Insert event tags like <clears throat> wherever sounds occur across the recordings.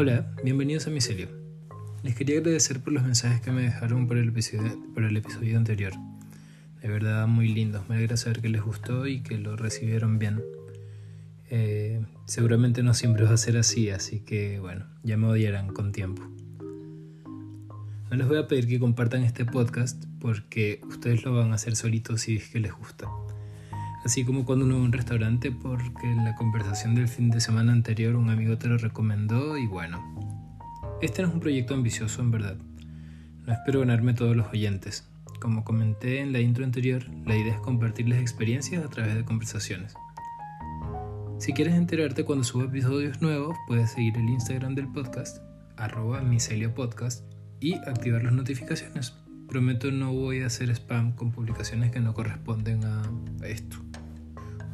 Hola, bienvenidos a Micelio. Les quería agradecer por los mensajes que me dejaron por el episodio, el episodio anterior. De verdad, muy lindos. Me alegra saber que les gustó y que lo recibieron bien. Eh, seguramente no siempre va a ser así, así que bueno, ya me odiarán con tiempo. No les voy a pedir que compartan este podcast porque ustedes lo van a hacer solitos si es que les gusta así como cuando uno va a un restaurante porque la conversación del fin de semana anterior un amigo te lo recomendó y bueno. Este no es un proyecto ambicioso en verdad. No espero ganarme todos los oyentes. Como comenté en la intro anterior, la idea es compartirles experiencias a través de conversaciones. Si quieres enterarte cuando suba episodios nuevos, puedes seguir el Instagram del podcast, arroba podcast, y activar las notificaciones. Prometo no voy a hacer spam con publicaciones que no corresponden a esto.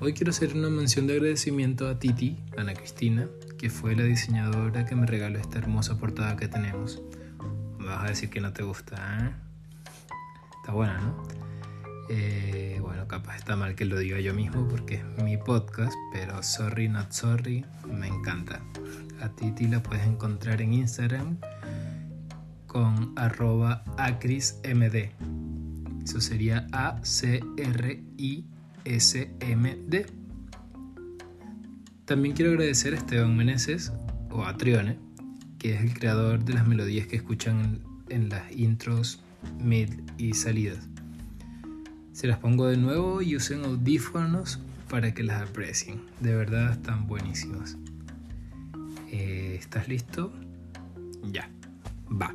Hoy quiero hacer una mención de agradecimiento a Titi, Ana Cristina, que fue la diseñadora que me regaló esta hermosa portada que tenemos. Me vas a decir que no te gusta, ¿eh? Está buena, ¿no? Eh, bueno, capaz está mal que lo diga yo mismo porque es mi podcast, pero sorry, not sorry, me encanta. A Titi la puedes encontrar en Instagram con arroba acrismd. Eso sería A-C-R-I SMD. También quiero agradecer a Esteban Meneses, o a Trione, que es el creador de las melodías que escuchan en, las intros, mid y salidas. Se las pongo de nuevo y usen audífonos para que las aprecien. De verdad están buenísimas. Eh, ¿Estás listo? Ya, va.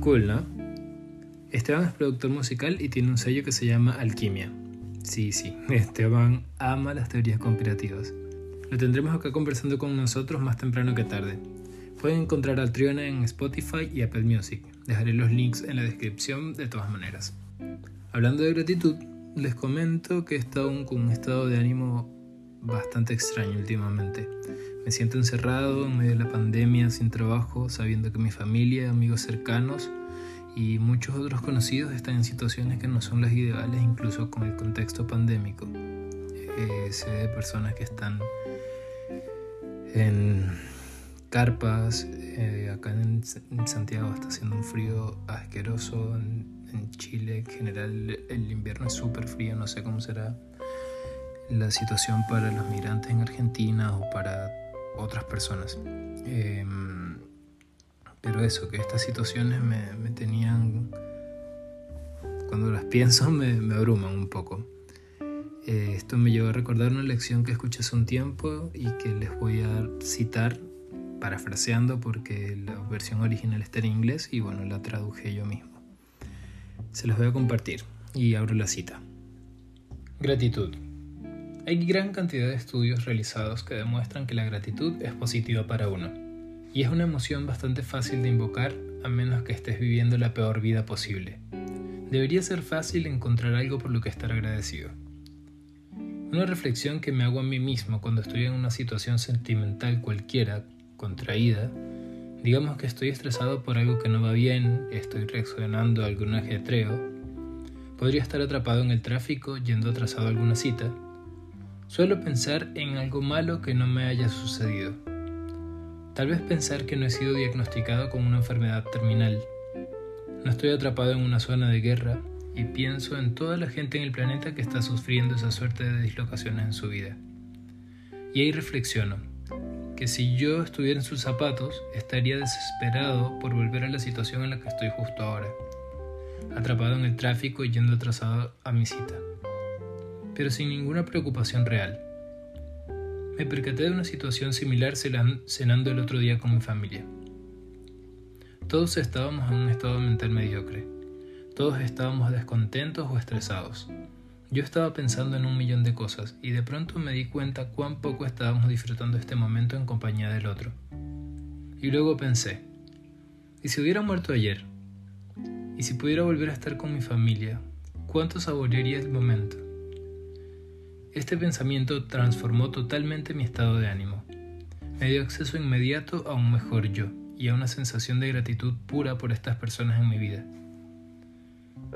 Cool, ¿no? Esteban es productor musical y tiene un sello que se llama Alquimia. Sí, sí, <laughs> Esteban ama las teorías conspirativas. Lo tendremos acá conversando con nosotros más temprano que tarde. Pueden encontrar al Triona en Spotify y Apple Music. Dejaré los links en la descripción de todas maneras. Hablando de gratitud, les comento que he estado con un estado de ánimo bastante extraño últimamente. Me siento encerrado en medio de la pandemia, sin trabajo, sabiendo que mi familia, amigos cercanos y muchos otros conocidos están en situaciones que no son las ideales, incluso con el contexto pandémico. Eh, sé de personas que están en carpas, eh, acá en, Santiago está haciendo un frío asqueroso, en, en Chile en general el invierno es súper frío, no sé cómo será la situación para los migrantes en Argentina o para otras personas. Em, pero eso, que estas situaciones me, tenían, cuando las pienso, me, abruman un poco. Eh, esto me llevó a recordar una lección que escuché hace un tiempo y que les voy a citar parafraseando porque la versión original está en inglés y bueno, la traduje yo mismo. Se los voy a compartir y abro la cita. Gratitud. Hay gran cantidad de estudios realizados que demuestran que la gratitud es positiva para uno, y es una emoción bastante fácil de invocar a menos que estés viviendo la peor vida posible. Debería ser fácil encontrar algo por lo que estar agradecido. Una reflexión que me hago a mí mismo cuando estoy en una situación sentimental cualquiera, contraída, digamos que estoy estresado por algo que no va bien, estoy reaccionando a algún ajetreo, podría estar atrapado en el tráfico yendo atrasado a alguna cita, Suelo pensar en algo malo que no me haya sucedido. Tal vez pensar que no he sido diagnosticado con una enfermedad terminal. No estoy atrapado en una zona de guerra y pienso en toda la gente en el planeta que está sufriendo esa suerte de dislocaciones en su vida. Y ahí reflexiono, que si yo estuviera en sus zapatos, estaría desesperado por volver a la situación en la que estoy justo ahora, atrapado en el tráfico y yendo atrasado a mi cita pero sin ninguna preocupación real. Me percaté de una situación similar cenando el otro día con mi familia. Todos estábamos en un estado mental mediocre. Todos estábamos descontentos o estresados. Yo estaba pensando en un millón de cosas y de pronto me di cuenta cuán poco estábamos disfrutando este momento en compañía del otro. Y luego pensé, ¿y si hubiera muerto ayer? ¿Y si pudiera volver a estar con mi familia? ¿Cuánto saborearía el momento? Este pensamiento transformó totalmente mi estado de ánimo. Me dio acceso inmediato a un mejor yo y a una sensación de gratitud pura por estas personas en mi vida.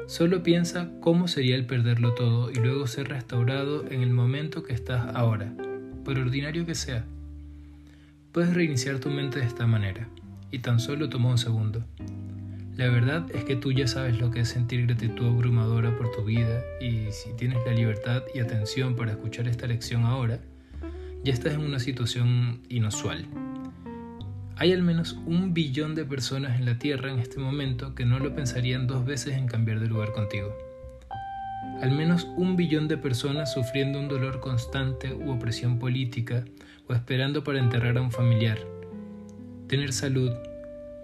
Solo piensa cómo sería el perderlo todo y luego ser restaurado en el momento que estás ahora, por ordinario que sea. Puedes reiniciar tu mente de esta manera, y tan solo toma un segundo. La verdad es que tú ya sabes lo que es sentir gratitud abrumadora por tu vida y si tienes la libertad y atención para escuchar esta lección ahora, ya estás en una situación inusual. Hay al menos un billón de personas en la Tierra en este momento que no lo pensarían dos veces en cambiar de lugar contigo. Al menos un billón de personas sufriendo un dolor constante u opresión política o esperando para enterrar a un familiar. Tener salud,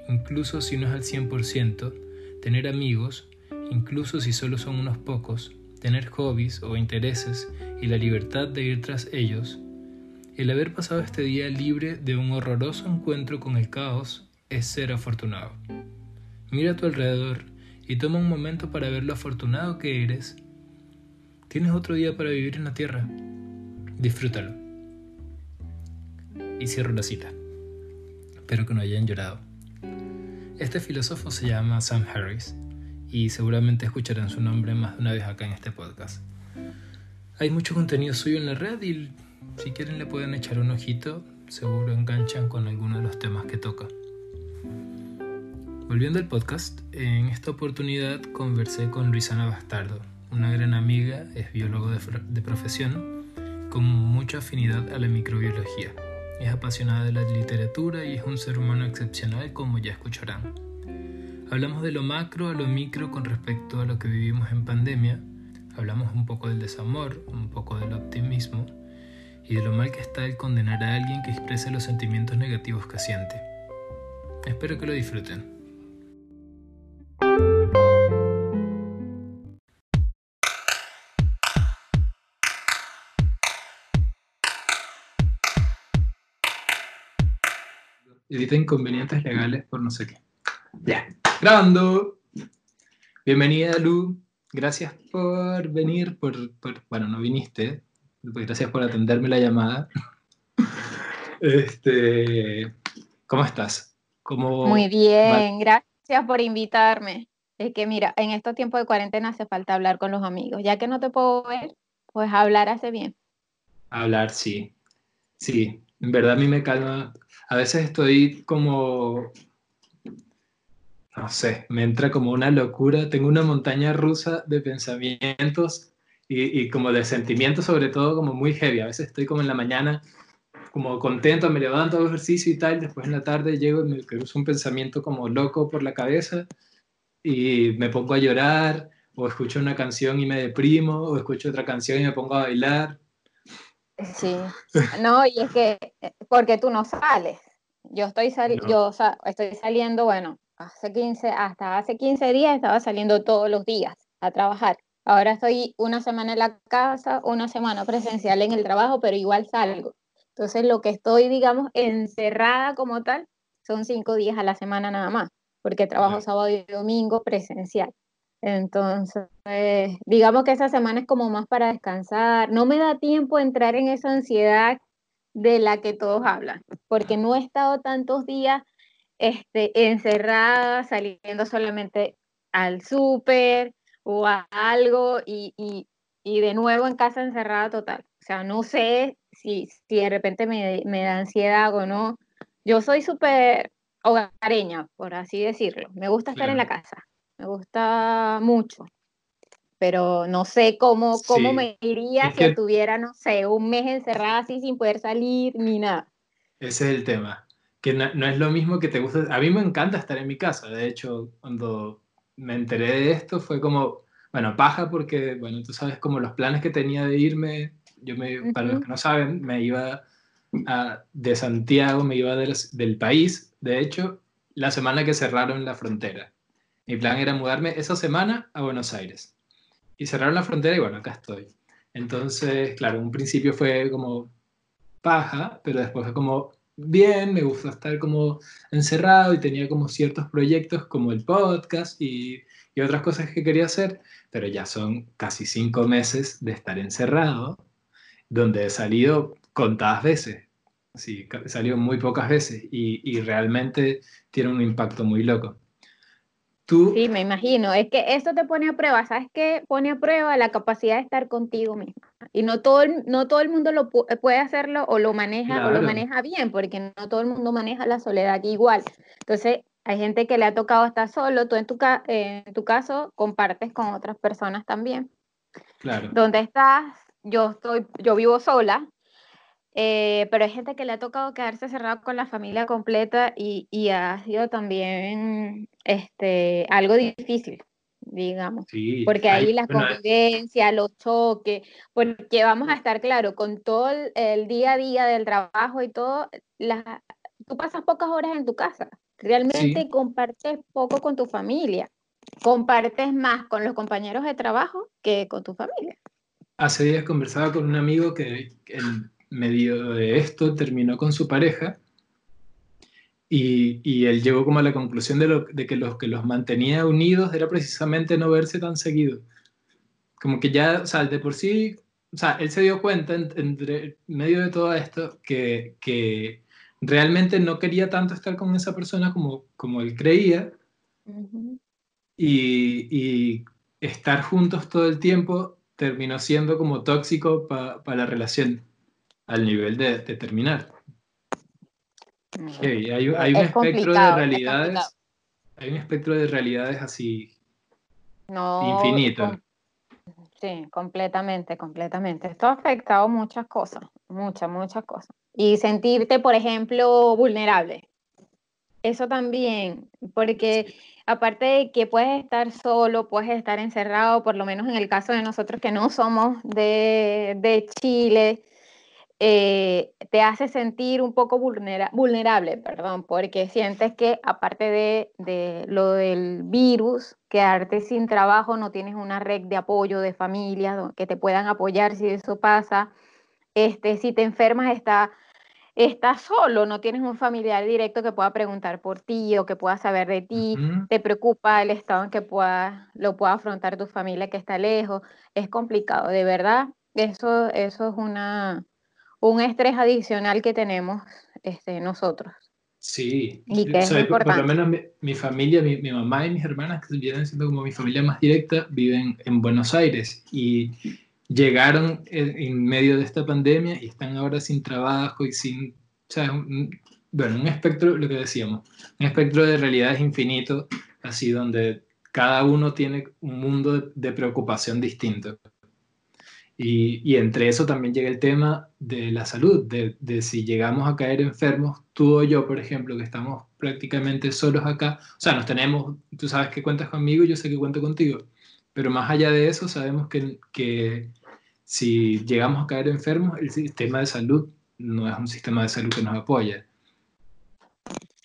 incluso si no es al 100%, tener amigos, incluso si solo son unos pocos, tener hobbies o intereses y la libertad de ir tras ellos, el haber pasado este día libre de un horroroso encuentro con el caos es ser afortunado. Mira a tu alrededor y toma un momento para ver lo afortunado que eres. Tienes otro día para vivir en la tierra. Disfrútalo. Y cierro la cita. Espero que no hayan llorado. Este filósofo se llama Sam Harris y seguramente escucharán su nombre más de una vez acá en este podcast. Hay mucho contenido suyo en la red y si quieren le pueden echar un ojito, seguro enganchan con alguno de los temas que toca. Volviendo al podcast, en esta oportunidad conversé con Luisana Bastardo, una gran amiga, es biólogo de, de profesión, con mucha afinidad a la microbiología. Es apasionada de la literatura y es un ser humano excepcional como ya escucharán. Hablamos de lo macro a lo micro con respecto a lo que vivimos en pandemia, hablamos un poco del desamor, un poco del optimismo y de lo mal que está el condenar a alguien que exprese los sentimientos negativos que siente. Espero que lo disfruten. Evita inconvenientes legales por no sé qué. Ya, grabando. Bienvenida, Lu. Gracias por venir, por, bueno, no viniste. Gracias por atenderme la llamada. <laughs> Este, ¿cómo estás? ¿Cómo Muy bien, gracias por invitarme. Es que mira, en estos tiempos de cuarentena hace falta hablar con los amigos. Ya que no te puedo ver, pues hablar hace bien. Hablar, sí. Sí, en verdad a mí me calma a veces estoy como, no sé, me entra como una locura, tengo una montaña rusa de pensamientos y, como de sentimientos sobre todo como muy heavy. A veces estoy como en la mañana como contento, me levanto, hago ejercicio y tal, después en la tarde llego y me cruzo un pensamiento como loco por la cabeza y me pongo a llorar o escucho una canción y me deprimo o escucho otra canción y me pongo a bailar Sí, no, y es que, porque tú no sales. Yo estoy, yo, estoy saliendo, bueno, hace 15, hasta hace 15 días estaba saliendo todos los días a trabajar. Ahora estoy una semana en la casa, una semana presencial en el trabajo, pero igual salgo. Entonces, lo que estoy, digamos, encerrada como tal, son cinco días a la semana nada más, porque trabajo sábado y domingo presencial. Entonces, digamos que esa semana es como más para descansar. No me da tiempo entrar en esa ansiedad de la que todos hablan, porque no he estado tantos días este, encerrada, saliendo solamente al súper o a algo y, y, de nuevo en casa encerrada total. O sea, no sé si, si de repente me, me da ansiedad o no. Yo soy súper hogareña, por así decirlo. Me gusta estar en la casa me gusta mucho, pero no sé cómo, cómo me iría si estuviera, no sé, un mes encerrada así sin poder salir ni nada. Ese es el tema, que no, es lo mismo que te gusta. A mí me encanta estar en mi casa, de hecho, cuando me enteré de esto fue como, bueno, paja porque, bueno, tú sabes como los planes que tenía de irme, yo me, para los que no saben, me iba de Santiago, me iba del país, de hecho, la semana que cerraron la frontera. Mi plan era mudarme esa semana a Buenos Aires. Y cerraron la frontera y bueno, acá estoy. Entonces, claro, un principio fue como paja, pero después fue como bien, me gusta estar como encerrado y tenía como ciertos proyectos como el podcast y, otras cosas que quería hacer, pero ya son casi cinco meses de estar encerrado, donde he salido contadas veces. Sí, salió muy pocas veces y realmente tiene un impacto muy loco. Tú... Sí, me imagino. Es que esto te pone a prueba. ¿Sabes qué? Pone a prueba la capacidad de estar contigo mismo. Y no todo el, no todo el mundo lo puede hacerlo o lo maneja o lo maneja bien, porque no todo el mundo maneja la soledad igual. Entonces, hay gente que le ha tocado estar solo. Tú en tu, en tu caso compartes con otras personas también. Claro. ¿Dónde estás? Yo estoy, yo vivo sola, eh, pero hay gente que le ha tocado quedarse cerrado con la familia completa y, y ha sido también este, algo difícil, digamos. porque ahí la convivencia, los choques, porque vamos a estar claro, con todo el, día a día del trabajo y todo, la, tú pasas pocas horas en tu casa, realmente compartes poco con tu familia, compartes más con los compañeros de trabajo que con tu familia. Hace días conversaba con un amigo que el medio de esto terminó con su pareja y, y, él llegó como a la conclusión de, lo, de que los que los mantenía unidos era precisamente no verse tan seguido. Como que ya, o sea, de por sí, o sea, él se dio cuenta entre medio de todo esto que, que, realmente no quería tanto estar con esa persona como, como él creía. y, y, estar juntos todo el tiempo terminó siendo como tóxico para la relación al nivel de, terminar. hay, un espectro de realidades, hay un espectro de realidades así infinito. sí, completamente, completamente. Esto ha afectado muchas cosas, muchas, muchas cosas. Y sentirte, por ejemplo, vulnerable. Eso también, porque aparte de que puedes estar solo, puedes estar encerrado, por lo menos en el caso de nosotros que no somos de, de Chile, eh, te hace sentir un poco vulnerable, perdón, porque sientes que aparte de, lo del virus, quedarte sin trabajo, no tienes una red de apoyo de familia que te puedan apoyar si eso pasa. Este, si te enfermas, está, estás solo, no tienes un familiar directo que pueda preguntar por ti o que pueda saber de ti, te preocupa el estado en que pueda, lo pueda afrontar tu familia que está lejos, es complicado, de verdad, eso, eso es una, un estrés adicional que tenemos este, nosotros. Sí, y que es por, lo menos mi, familia, mi, mamá y mis hermanas, que vienen siendo como mi familia más directa, viven en Buenos Aires y llegaron en, medio de esta pandemia y están ahora sin trabajo y sin, sea, bueno, un espectro, lo que decíamos, un espectro de realidades infinito, así donde cada uno tiene un mundo de preocupación distinto. Y, entre eso también llega el tema de la salud, de, de, si llegamos a caer enfermos, tú o yo, por ejemplo, que estamos prácticamente solos acá, o sea, nos tenemos, tú sabes que cuentas conmigo, yo sé que cuento contigo, pero más allá de eso, sabemos que, que si llegamos a caer enfermos, el sistema de salud no es un sistema de salud que nos apoya.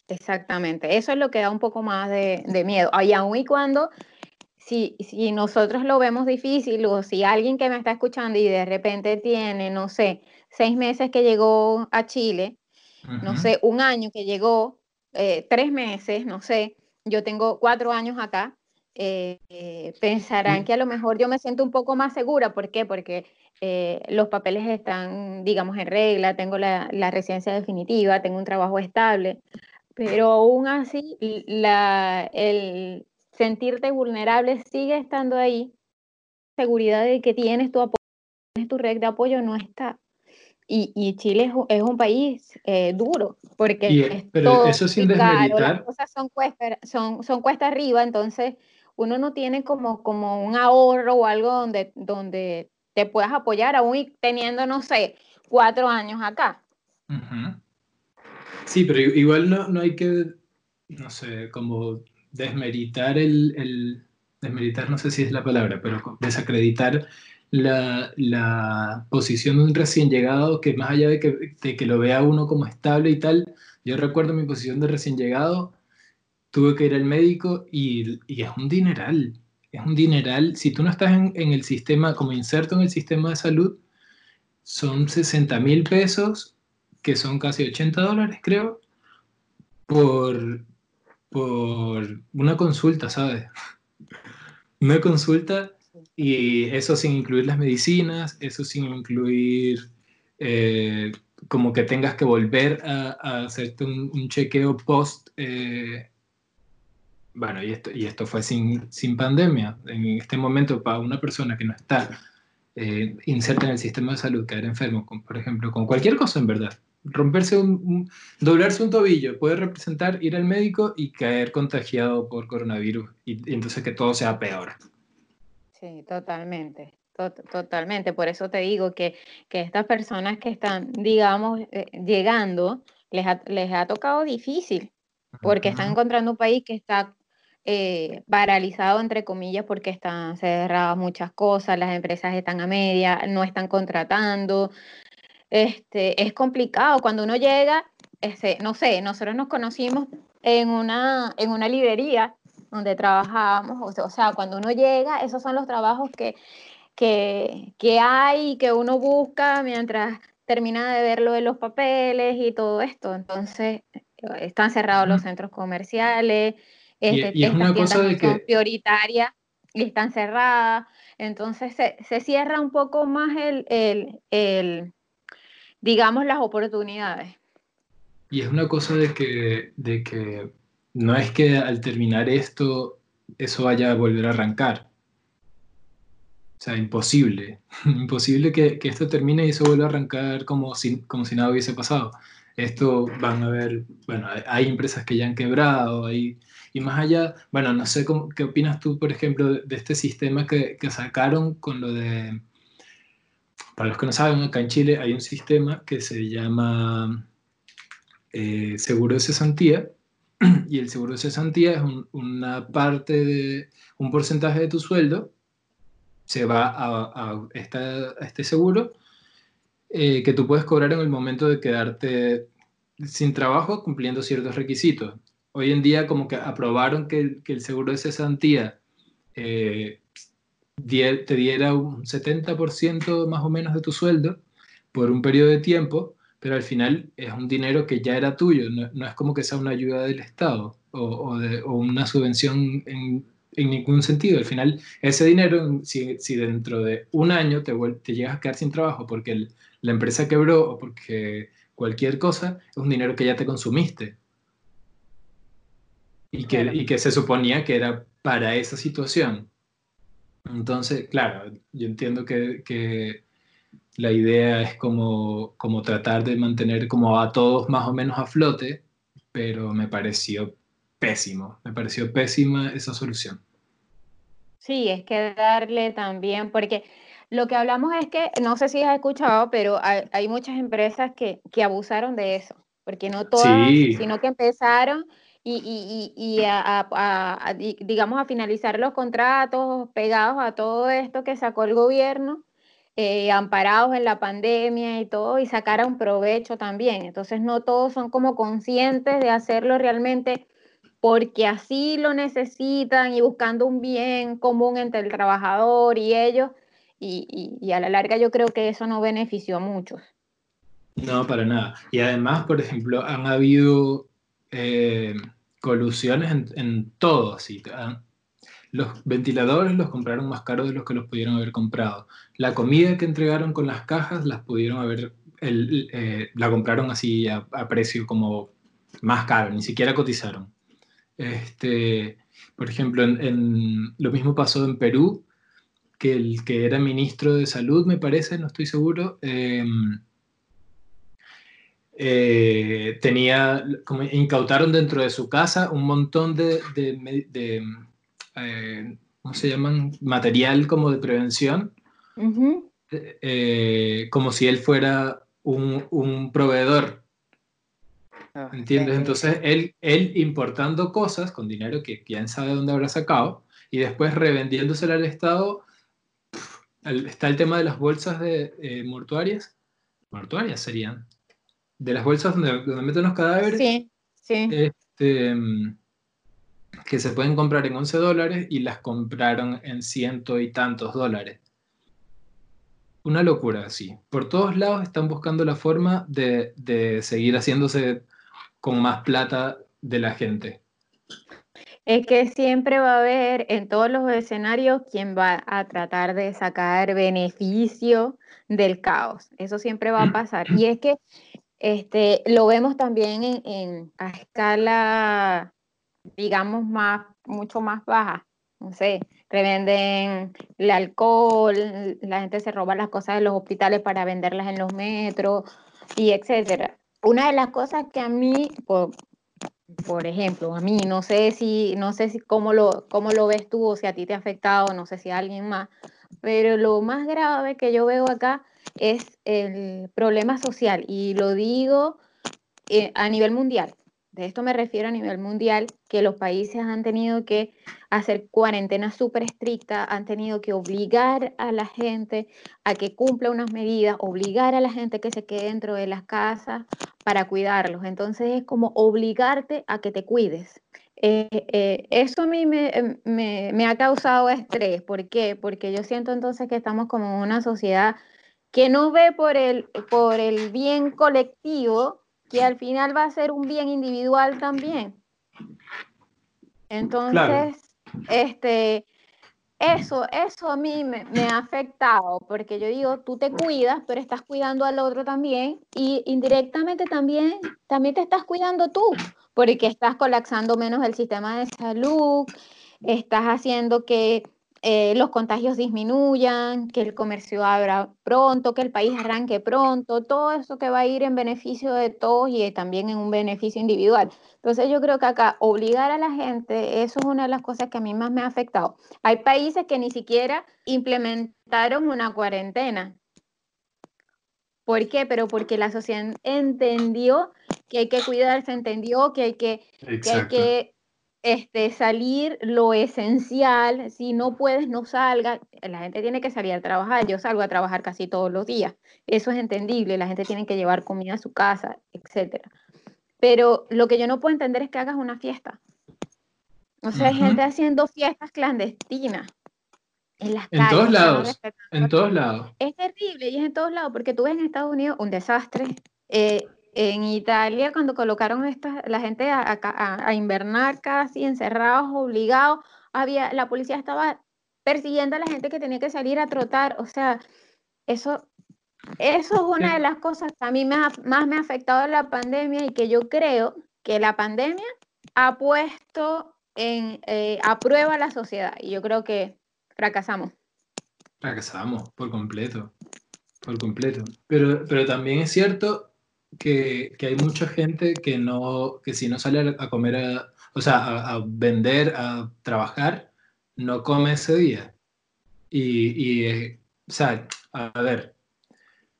Exactamente, eso es lo que da un poco más de, de miedo. Y aún y cuando si, si nosotros lo vemos difícil o si alguien que me está escuchando y de repente tiene, no sé, seis meses que llegó a Chile, no sé, un año que llegó, eh, tres meses, no sé, yo tengo cuatro años acá, eh, eh, pensarán que a lo mejor yo me siento un poco más segura. ¿Por qué? Porque los papeles están, digamos, en regla, tengo la, la, residencia definitiva, tengo un trabajo estable, pero aún así la, el, sentirte vulnerable sigue estando ahí. Seguridad de que tienes tu apoyo, tienes tu red de apoyo no está. Y, y Chile es, un país eh, duro, porque pero eso sin caro, las cosas son cuesta, son, son cuesta arriba, entonces uno no tiene como, como un ahorro o algo donde, donde te puedas apoyar, aún teniendo, no sé, cuatro años acá. Sí, pero igual no, no hay que, no sé, como desmeritar el, desmeritar no sé si es la palabra, pero desacreditar la, la, posición de un recién llegado que más allá de que, de que, lo vea uno como estable y tal, yo recuerdo mi posición de recién llegado, tuve que ir al médico y, y es un dineral, es un dineral, si tú no estás en, en el sistema, como inserto en el sistema de salud, son 60 mil pesos, que son casi 80 dólares creo, por, por una consulta, ¿sabes? Una consulta y eso sin incluir las medicinas, eso sin incluir, eh, como que tengas que volver a, hacerte un, chequeo post. Eh, bueno, y esto, y esto fue sin, sin pandemia. En este momento, para una persona que no está eh, inserta en el sistema de salud, caer enfermo, por ejemplo, con cualquier cosa en verdad, romperse un, doblarse un tobillo puede representar ir al médico y caer contagiado por coronavirus y, y entonces que todo sea peor. Sí, totalmente totalmente, por eso te digo que, que, estas personas que están, digamos, eh, llegando, les ha, les ha, tocado difícil, porque están encontrando un país que está eh, paralizado, entre comillas, porque están cerradas muchas cosas, las empresas están a media, no están contratando. Este, es complicado. Cuando uno llega, ese, no sé, nosotros nos conocimos en una, en una librería donde trabajábamos, o sea, cuando uno llega, esos son los trabajos que que, que hay, que uno busca mientras termina de ver lo de los papeles y todo esto. Entonces, están cerrados los centros comerciales, este, y, es una cosa de que... son prioritarias y están cerradas. Entonces, se, se cierra un poco más el, el, el, digamos, las oportunidades. Y es una cosa de que, de que no es que al terminar esto eso vaya a volver a arrancar. O sea, imposible. <laughs> imposible que, que, esto termine y eso vuelva a arrancar como si, como si nada hubiese pasado. Esto van a ver, bueno, hay empresas que ya han quebrado, hay, y más allá, bueno, no sé cómo, qué opinas tú, por ejemplo, de, este sistema que, que, sacaron con lo de, para los que no saben, acá en Chile hay un sistema que se llama eh, seguro de cesantía, <clears throat> y el seguro de cesantía es una parte de, un porcentaje de tu sueldo se va a, este seguro eh, que tú puedes cobrar en el momento de quedarte sin trabajo cumpliendo ciertos requisitos. Hoy en día como que aprobaron que, el seguro de cesantía eh, te diera un 70% más o menos de tu sueldo por un periodo de tiempo, pero al final es un dinero que ya era tuyo, no, es como que sea una ayuda del Estado o, de, o una subvención en, en ningún sentido. Al final, ese dinero, si, si dentro de un año te, te, llegas a quedar sin trabajo porque la empresa quebró o porque cualquier cosa, es un dinero que ya te consumiste. Y que, y que se suponía que era para esa situación. Entonces, claro, yo entiendo que, que la idea es como, como tratar de mantener como a todos más o menos a flote, pero me pareció pésimo, me pareció pésima esa solución. Sí, es que darle también, porque lo que hablamos es que, no sé si has escuchado, pero hay, muchas empresas que, abusaron de eso, porque no todas, sino que empezaron y, y, a, digamos, a finalizar los contratos pegados a todo esto que sacó el gobierno, eh, amparados en la pandemia y todo, y sacaron provecho también. Entonces, no todos son como conscientes de hacerlo realmente porque así lo necesitan y buscando un bien común entre el trabajador y ellos, y, a la larga yo creo que eso no benefició a muchos. No, para nada. Y además, por ejemplo, han habido eh, colusiones en, todo, así. Los ventiladores los compraron más caros de los que los pudieron haber comprado. La comida que entregaron con las cajas las pudieron haber, eh, la compraron así a, a precio como más caro, ni siquiera cotizaron. Este, por ejemplo, en, lo mismo pasó en Perú, que el que era ministro de salud, me parece, no estoy seguro, em, eh, tenía, como incautaron dentro de su casa un montón de, eh, ¿cómo se llaman? Material como de prevención, eh, como si él fuera un, un proveedor Ah, ¿Entiendes? Entonces, él, él importando cosas con dinero que quién sabe dónde habrá sacado y después revendiéndosela al Estado. está el tema de las bolsas de eh, mortuarias. Mortuarias serían. De las bolsas donde, donde meten los cadáveres. Sí, sí. Este, que se pueden comprar en 11 dólares y las compraron en ciento y tantos dólares. Una locura, sí. Por todos lados están buscando la forma de, de seguir haciéndose con más plata de la gente. Es que siempre va a haber en todos los escenarios quien va a tratar de sacar beneficio del caos. Eso siempre va a pasar. Y es que Este, lo vemos también en, en, a escala, digamos, más, mucho más baja. No sé, revenden el alcohol, la gente se roba las cosas de los hospitales para venderlas en los metros y etcétera. Una de las cosas que a mí, por, por ejemplo, a mí, no sé si, no sé si cómo lo, cómo lo ves tú o si a ti te ha afectado, no sé si a alguien más, pero lo más grave que yo veo acá es el problema social y lo digo eh, a nivel mundial. De esto me refiero a nivel mundial, que los países han tenido que hacer cuarentenas súper estrictas, han tenido que obligar a la gente a que cumpla unas medidas, obligar a la gente que se quede dentro de las casas para cuidarlos. Entonces es como obligarte a que te cuides. Eh, eh, eso a mí me, me, me, ha causado estrés. ¿Por qué? Porque yo siento entonces que estamos como una sociedad que no ve por el, por el bien colectivo, que al final va a ser un bien individual también. Entonces, este, eso, eso a mí me, me, ha afectado, porque yo digo, tú te cuidas, pero estás cuidando al otro también, y indirectamente también, también te estás cuidando tú, porque estás colapsando menos el sistema de salud, estás haciendo que eh, los contagios disminuyan, que el comercio abra pronto, que el país arranque pronto, todo eso que va a ir en beneficio de todos y también en un beneficio individual. Entonces yo creo que acá obligar a la gente, eso es una de las cosas que a mí más me ha afectado. Hay países que ni siquiera implementaron una cuarentena. ¿Por qué? Pero porque la sociedad entendió que hay que cuidarse, entendió que hay que, que, hay que este, salir lo esencial, si no puedes, no salga, la gente tiene que salir a trabajar, yo salgo a trabajar casi todos los días, eso es entendible, la gente tiene que llevar comida a su casa, etc. Pero lo que yo no puedo entender es que hagas una fiesta. O sea, hay gente haciendo fiestas clandestinas. En, las en todos lados, en todos lados. Es terrible y es en todos lados, porque tú ves en Estados Unidos un desastre. Eh, en Italia, cuando colocaron esta, la gente a, a, invernar casi encerrados, obligados, había, la policía estaba persiguiendo a la gente que tenía que salir a trotar. O sea, eso, eso es una de las cosas que a mí más me ha afectado la pandemia y que yo creo que la pandemia ha puesto en, eh, a prueba la sociedad. Y yo creo que fracasamos. Fracasamos por completo, por completo. Pero, pero también es cierto que, que, hay mucha gente que, no, que si no sale a comer, o sea, a, vender, a trabajar, no come ese día. Y, y eh, o sea, a ver,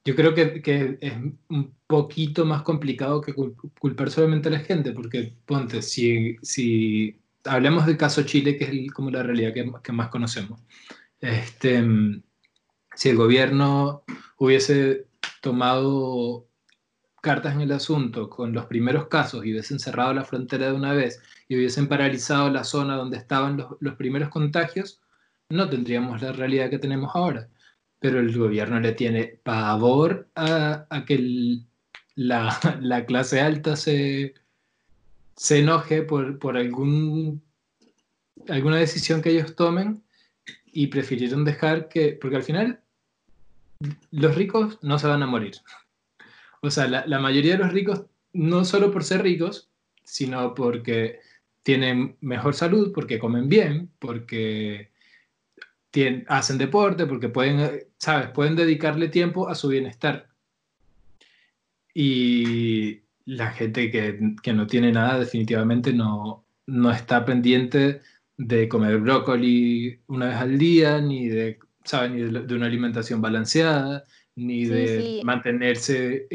yo creo que, que, es un poquito más complicado que culpar solamente a la gente, porque ponte, si, si hablemos del caso Chile, que es como la realidad que, que más conocemos, este, si el gobierno hubiese tomado cartas en el asunto con los primeros casos y hubiesen cerrado la frontera de una vez y hubiesen paralizado la zona donde estaban los, primeros contagios, no tendríamos la realidad que tenemos ahora. Pero el gobierno le tiene pavor a, a que la, <laughs> la, clase alta se, se enoje por, por algún, alguna decisión que ellos tomen y prefirieron dejar que, porque al final los ricos no se van a morir. O sea, la, mayoría de los ricos, no solo por ser ricos, sino porque tienen mejor salud, porque comen bien, porque hacen deporte, porque pueden, ¿sabes? Pueden dedicarle tiempo a su bienestar. Y la gente que, no tiene nada definitivamente no, no está pendiente de comer brócoli una vez al día, ni de, ¿sabes? Ni de una alimentación balanceada, ni de mantenerse,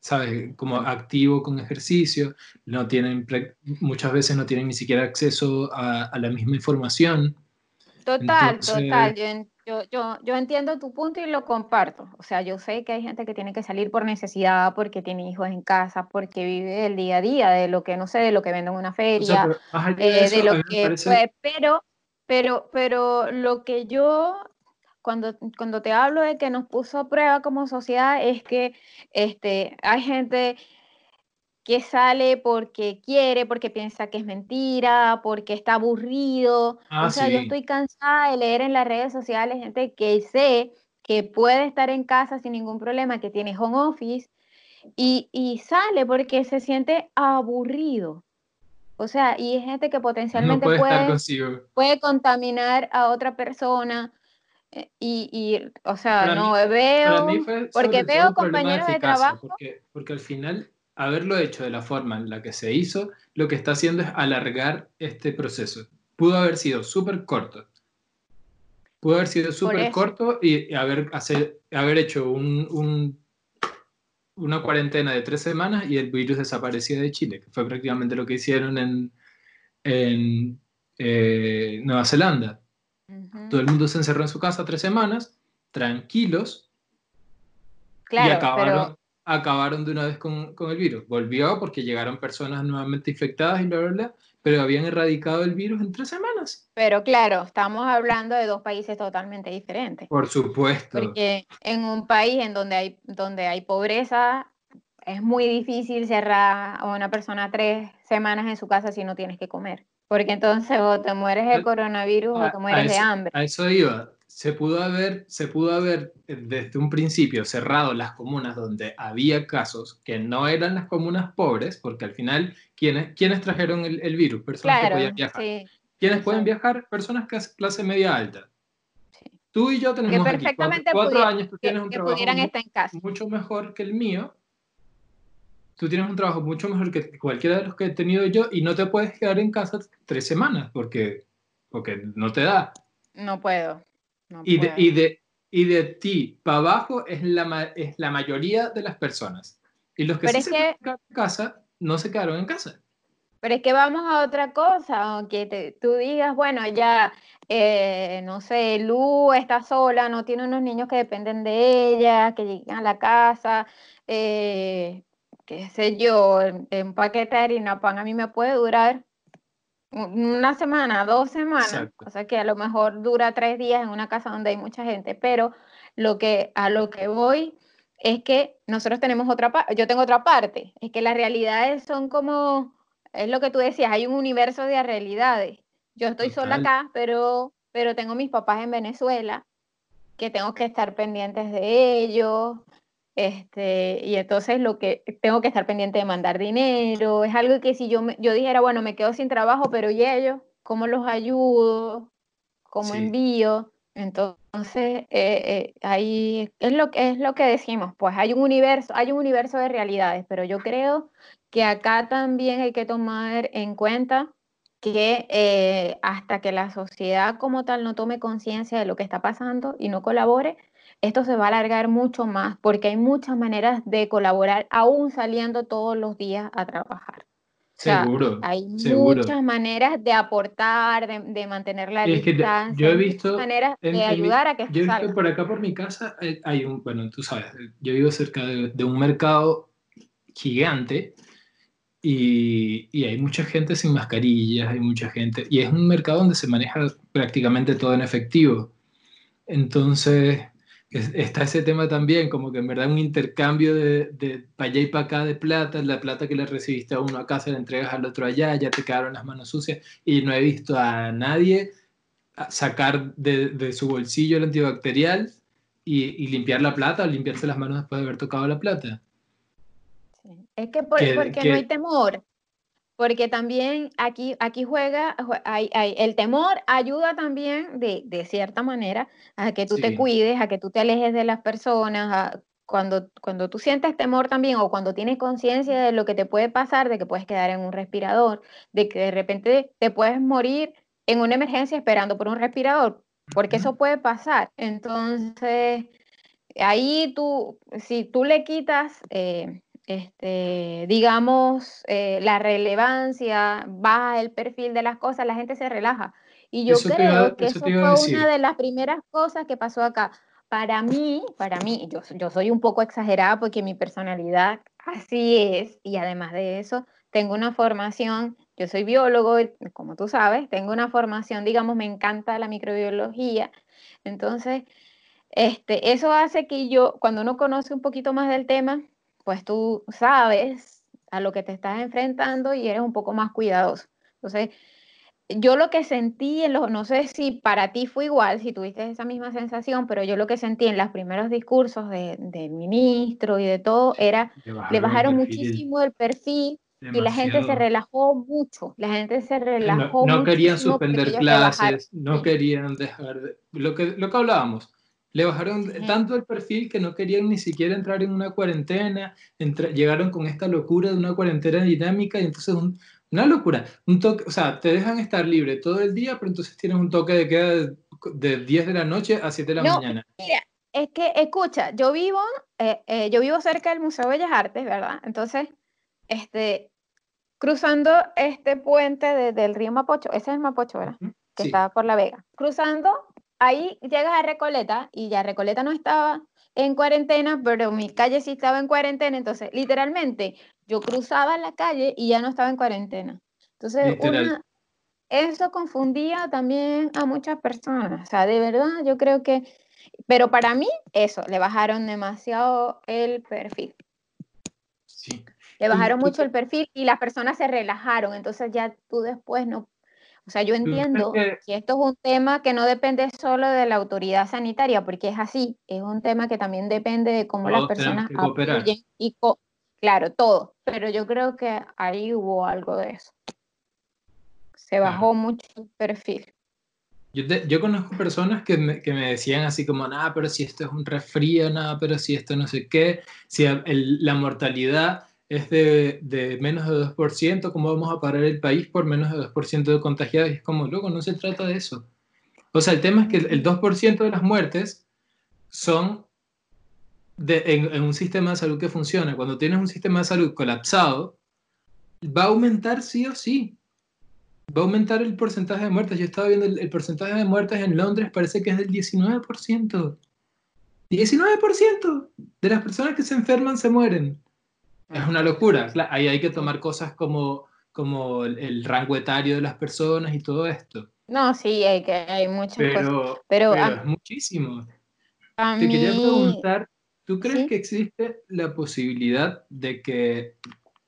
¿sabes? Como activo con ejercicio, no tienen, muchas veces no tienen ni siquiera acceso a, la misma información. Total, total. Yo, yo, yo, entiendo tu punto y lo comparto. O sea, yo sé que hay gente que tiene que salir por necesidad, porque tiene hijos en casa, porque vive el día a día, de lo que no sé, de lo que venden en una feria, eh, de, lo que fue, pero, pero, pero lo que yo cuando, cuando te hablo de que nos puso a prueba como sociedad es que este, hay gente que sale porque quiere, porque piensa que es mentira, porque está aburrido. Ah, o sea, yo estoy cansada de leer en las redes sociales gente que sé que puede estar en casa sin ningún problema, que tiene home office y, y sale porque se siente aburrido. O sea, y es gente que potencialmente puede, puede, contaminar a otra persona. Eh, y, y o sea, no veo. porque veo compañeros de, trabajo. Porque, porque al final, haberlo hecho de la forma en la que se hizo, lo que está haciendo es alargar este proceso. Pudo haber sido súper corto. Pudo haber sido súper corto y haber, hacer, haber hecho un, un una cuarentena de tres semanas y el virus desaparecía de Chile, que fue prácticamente lo que hicieron en, en eh, Nueva Zelanda. Todo el mundo se encerró en su casa tres semanas, tranquilos, y acabaron, acabaron de una vez con, con, el virus. Volvió porque llegaron personas nuevamente infectadas y bla, bla, bla, pero habían erradicado el virus en tres semanas. Pero claro, estamos hablando de dos países totalmente diferentes. Por supuesto. Porque en un país en donde hay, donde hay pobreza, es muy difícil cerrar a una persona tres semanas en su casa si no tienes que comer. Porque entonces o te mueres de coronavirus o te mueres de hambre. A eso iba se pudo haber, se pudo haber eh, desde un principio cerrado las comunas donde había casos que no eran las comunas pobres, porque al final, ¿quiénes, ¿quiénes trajeron el, el virus? Personas que podían viajar. ¿Quiénes pueden viajar? Personas que clase media alta. Tú y yo tenemos que perfectamente cuatro, años, tú tienes un trabajo mucho mejor que el mío. Tú tienes un trabajo mucho mejor que cualquiera de los que he tenido yo y no te puedes quedar en casa tres semanas porque, porque no te da. No puedo y, de, y, de, y de ti para abajo es la, es la mayoría de las personas. Y los que se quedaron en casa no se quedaron en casa. Pero es que vamos a otra cosa, aunque tú digas, bueno, ya, eh, no sé, Lu está sola, no tiene unos niños que dependen de ella, que llegan a la casa, eh, qué sé yo, un paquete de harina pan a mí me puede durar una semana, dos semanas, o sea que a lo mejor dura tres días en una casa donde hay mucha gente, pero lo que, a lo que voy es que nosotros tenemos otra parte, yo tengo otra parte, es que las realidades son como, es lo que tú decías, hay un universo de realidades. Yo estoy sola acá, pero, pero tengo mis papás en Venezuela, que tengo que estar pendientes de ellos, este, y entonces lo que tengo que estar pendiente de mandar dinero, es algo que si yo, yo dijera, bueno, me quedo sin trabajo, pero ¿y ellos? ¿Cómo los ayudo? ¿Cómo envío? Entonces, eh, eh, ahí es lo, que, es lo que decimos, pues hay un universo, hay un universo de realidades, pero yo creo que acá también hay que tomar en cuenta que eh, hasta que la sociedad como tal no tome conciencia de lo que está pasando y no colabore, esto se va a alargar mucho más porque hay muchas maneras de colaborar aún saliendo todos los días a trabajar. seguro. hay muchas maneras de aportar, de, mantener la distancia. yo he visto maneras de ayudar a que Yo he visto por acá por mi casa hay un, bueno, tú sabes, yo vivo cerca de, un mercado gigante y, y, hay mucha gente sin mascarillas, hay mucha gente, y es un mercado donde se maneja prácticamente todo en efectivo. Entonces, está ese tema también, como que en verdad un intercambio de, de para allá y para acá de plata, la plata que le recibiste a uno acá se la entregas al otro allá, ya te quedaron las manos sucias y no he visto a nadie sacar de, de su bolsillo el antibacterial y, y, limpiar la plata o limpiarse las manos después de haber tocado la plata. Es que, por, porque no hay temor, porque también aquí, aquí juega, hay, hay, el temor ayuda también de, de, cierta manera a que tú te cuides, a que tú te alejes de las personas, cuando, cuando tú sientes temor también o cuando tienes conciencia de lo que te puede pasar, de que puedes quedar en un respirador, de que de repente te puedes morir en una emergencia esperando por un respirador, porque eso puede pasar. Entonces, ahí tú, si tú le quitas... Eh, este, digamos, eh, la relevancia, baja el perfil de las cosas, la gente se relaja. Y yo creo que eso, fue una de las primeras cosas que pasó acá. Para mí, para mí, yo, yo soy un poco exagerada porque mi personalidad así es y además de eso, tengo una formación, yo soy biólogo, como tú sabes, tengo una formación, digamos, me encanta la microbiología. Entonces, este, eso hace que yo, cuando uno conoce un poquito más del tema, pues tú sabes a lo que te estás enfrentando y eres un poco más cuidadoso. Entonces, yo lo que sentí, en los, no sé si para ti fue igual, si tuviste esa misma sensación, pero yo lo que sentí en los primeros discursos del ministro y de todo era, le bajaron, muchísimo el perfil y la gente se relajó mucho, la gente se relajó. No, no querían suspender clases, no querían dejar, lo, que, lo que hablábamos, le bajaron tanto el perfil que no querían ni siquiera entrar en una cuarentena, llegaron con esta locura de una cuarentena dinámica y entonces una locura. Un toque, o sea, te dejan estar libre todo el día, pero entonces tienes un toque de queda de, 10 de la noche a 7 de la mañana. Mira, es que, escucha, yo vivo, eh, eh, yo vivo cerca del Museo de Bellas Artes, ¿verdad? Entonces, este, cruzando este puente del río Mapocho, ese es el Mapocho, ¿verdad? Que está por La Vega. Cruzando, ahí llegas a Recoleta y ya Recoleta no estaba en cuarentena, pero mi calle sí estaba en cuarentena, entonces literalmente yo cruzaba la calle y ya no estaba en cuarentena. Entonces, eso confundía también a muchas personas, o sea, de verdad yo creo que, pero para mí eso, le bajaron demasiado el perfil. Sí. Le bajaron mucho el perfil y las personas se relajaron, entonces ya tú después no o sea, yo entiendo que, esto es un tema que no depende solo de la autoridad sanitaria, porque es así, es un tema que también depende de cómo las personas apoyen y claro, todo, pero yo creo que ahí hubo algo de eso. Se bajó mucho el perfil. Yo, yo conozco personas que me, que me, decían así como, nada, pero si esto es un resfrío, nada, pero si esto no sé qué, si la mortalidad es de, de, menos de 2%, ¿cómo vamos a parar el país por menos de 2% de contagiados? Y es como, luego, no se trata de eso. O sea, el tema es que el 2% de las muertes son de, en, un sistema de salud que funciona. Cuando tienes un sistema de salud colapsado, va a aumentar sí o sí. Va a aumentar el porcentaje de muertes. Yo estaba viendo el, el porcentaje de muertes en Londres, parece que es del 19%. 19% de las personas que se enferman se mueren. Es una locura. Ahí hay que tomar cosas como, como el, rango etario de las personas y todo esto. No, sí, hay, que, hay muchas pero, cosas. Pero, es muchísimo. Te quería preguntar, ¿tú crees que existe la posibilidad de que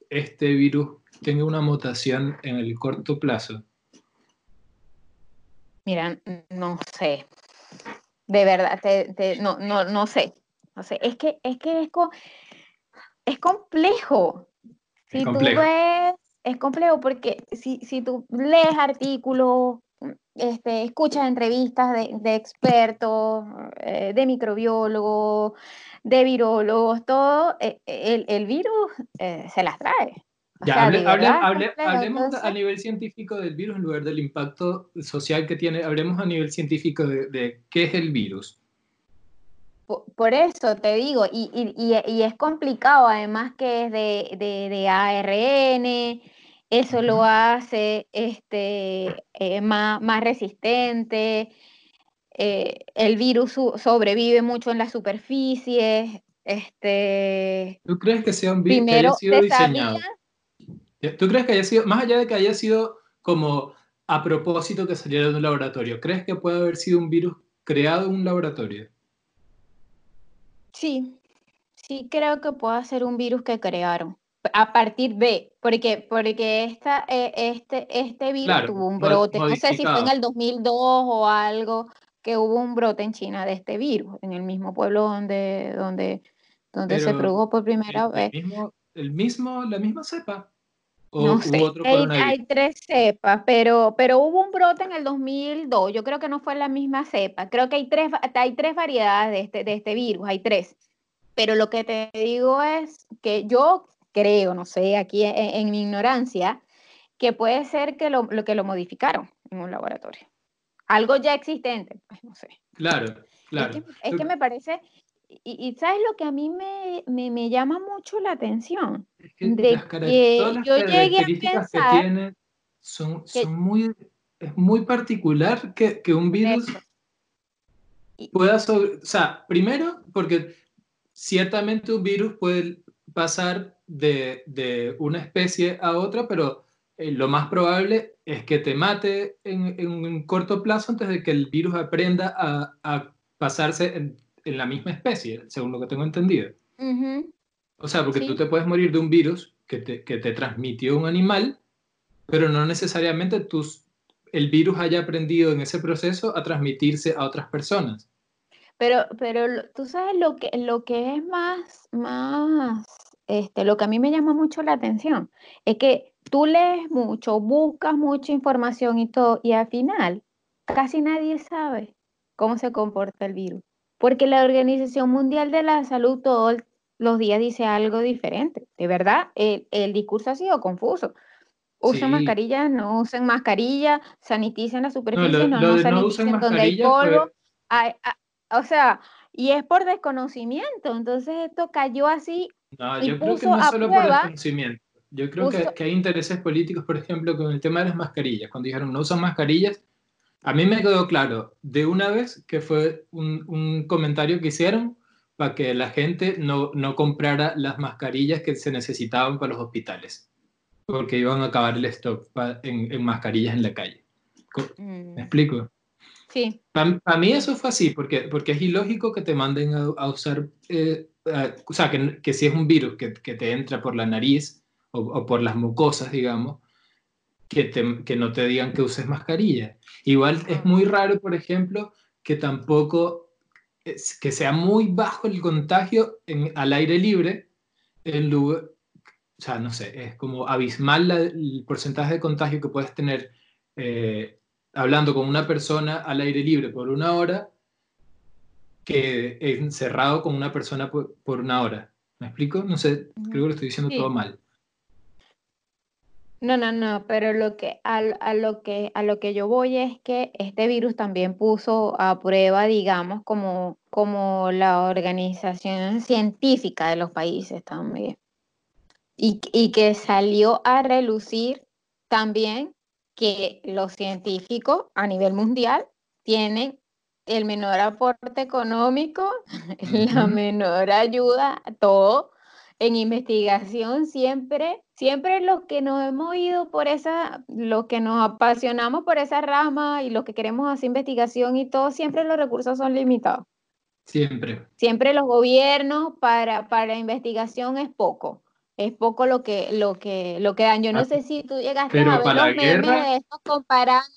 este virus tenga una mutación en el corto plazo? Mira, no sé. De verdad, no, no, no sé. No sé. Es que es que es, es complejo. Si es complejo. tú ves, es complejo porque si, si tú lees artículos, este, escuchas entrevistas de, de expertos, eh, de microbiólogos, de virólogos, todo, eh, el, el, virus eh, se las trae. ya, hablemos a nivel científico del virus en lugar del impacto social que tiene. Hablemos a nivel científico de, de qué es el virus. Por eso te digo, y, es complicado, además que es de, ARN, eso lo hace este, eh, más, resistente, eh, el virus sobrevive mucho en las superficies. Este, ¿Tú crees que sea un virus que haya sido diseñado? ¿Tú crees que haya sido, más allá de que haya sido como a propósito que saliera de un laboratorio, ¿crees que puede haber sido un virus creado en un laboratorio? Sí, sí creo que puede ser un virus que crearon a partir de, porque, porque esta, eh, este, este virus tuvo un brote, no sé si fue en el 2002 o algo, que hubo un brote en China de este virus, en el mismo pueblo donde, donde, donde se produjo por primera vez. Mismo, el mismo, la misma cepa no sé, hay, tres cepas, pero, pero hubo un brote en el 2002, yo creo que no fue la misma cepa, creo que hay tres, hay tres variedades de este, de este virus, hay tres, pero lo que te digo es que yo creo, no sé, aquí en, mi ignorancia, que puede ser que lo, que lo modificaron en un laboratorio. Algo ya existente, pues no sé. Claro, claro. es que me parece y, ¿sabes lo que a mí me, me, me llama mucho la atención? Es que de las que yo llegué a pensar que tiene son, son muy, es muy particular que, que un virus pueda sobre, o sea, primero porque ciertamente un virus puede pasar de, de una especie a otra, pero eh, lo más probable es que te mate en, en, un corto plazo antes de que el virus aprenda a, a pasarse en, en la misma especie, según lo que tengo entendido. O sea, porque tú te puedes morir de un virus que te, que te, transmitió un animal, pero no necesariamente tus el virus haya aprendido en ese proceso a transmitirse a otras personas. Pero, pero tú sabes lo que, lo que es más, más, este, lo que a mí me llama mucho la atención, es que tú lees mucho, buscas mucha información y todo, y al final casi nadie sabe cómo se comporta el virus, porque la Organización Mundial de la Salud todos los días dice algo diferente. De verdad, el, el discurso ha sido confuso. Usen mascarilla, no usen mascarilla, saniticen la superficie, no, no, saniticen donde hay polvo. o sea, y es por desconocimiento, entonces esto cayó así. No, yo creo que no solo por desconocimiento. Yo creo que, que, hay intereses políticos, por ejemplo, con el tema de las mascarillas. Cuando dijeron no usan mascarillas, a mí me quedó claro de una vez que fue un, un comentario que hicieron para que la gente no, no comprara las mascarillas que se necesitaban para los hospitales porque iban a acabar el stock en, mascarillas en la calle. ¿Me mm. explico? Sí. Para mí eso fue así, porque, porque es ilógico que te manden a, usar, eh, o sea, que, que, si es un virus que, que te entra por la nariz o, o por las mucosas, digamos, que, te, que, no te digan que uses mascarilla. Igual es muy raro, por ejemplo, que tampoco, que sea muy bajo el contagio en, al aire libre en lugar, o sea, no sé, es como abismal el porcentaje de contagio que puedes tener eh, hablando con una persona al aire libre por una hora que encerrado con una persona por, una hora. ¿Me explico? No sé, creo que lo estoy diciendo todo mal. No, no, no, pero lo que, a, lo que, a lo que yo voy es que este virus también puso a prueba, digamos, como, como la organización científica de los países también. Y, que salió a relucir también que los científicos a nivel mundial tienen el menor aporte económico, <laughs> la menor ayuda, todo en investigación siempre, siempre los que nos hemos ido por esa, los que nos apasionamos por esa rama y los que queremos hacer investigación y todo, siempre los recursos son limitados. Siempre. Siempre los gobiernos para, para investigación es poco es poco lo que, lo que, lo que dan. Yo no ah, sé si tú llegaste a ver los memes de esto comparando,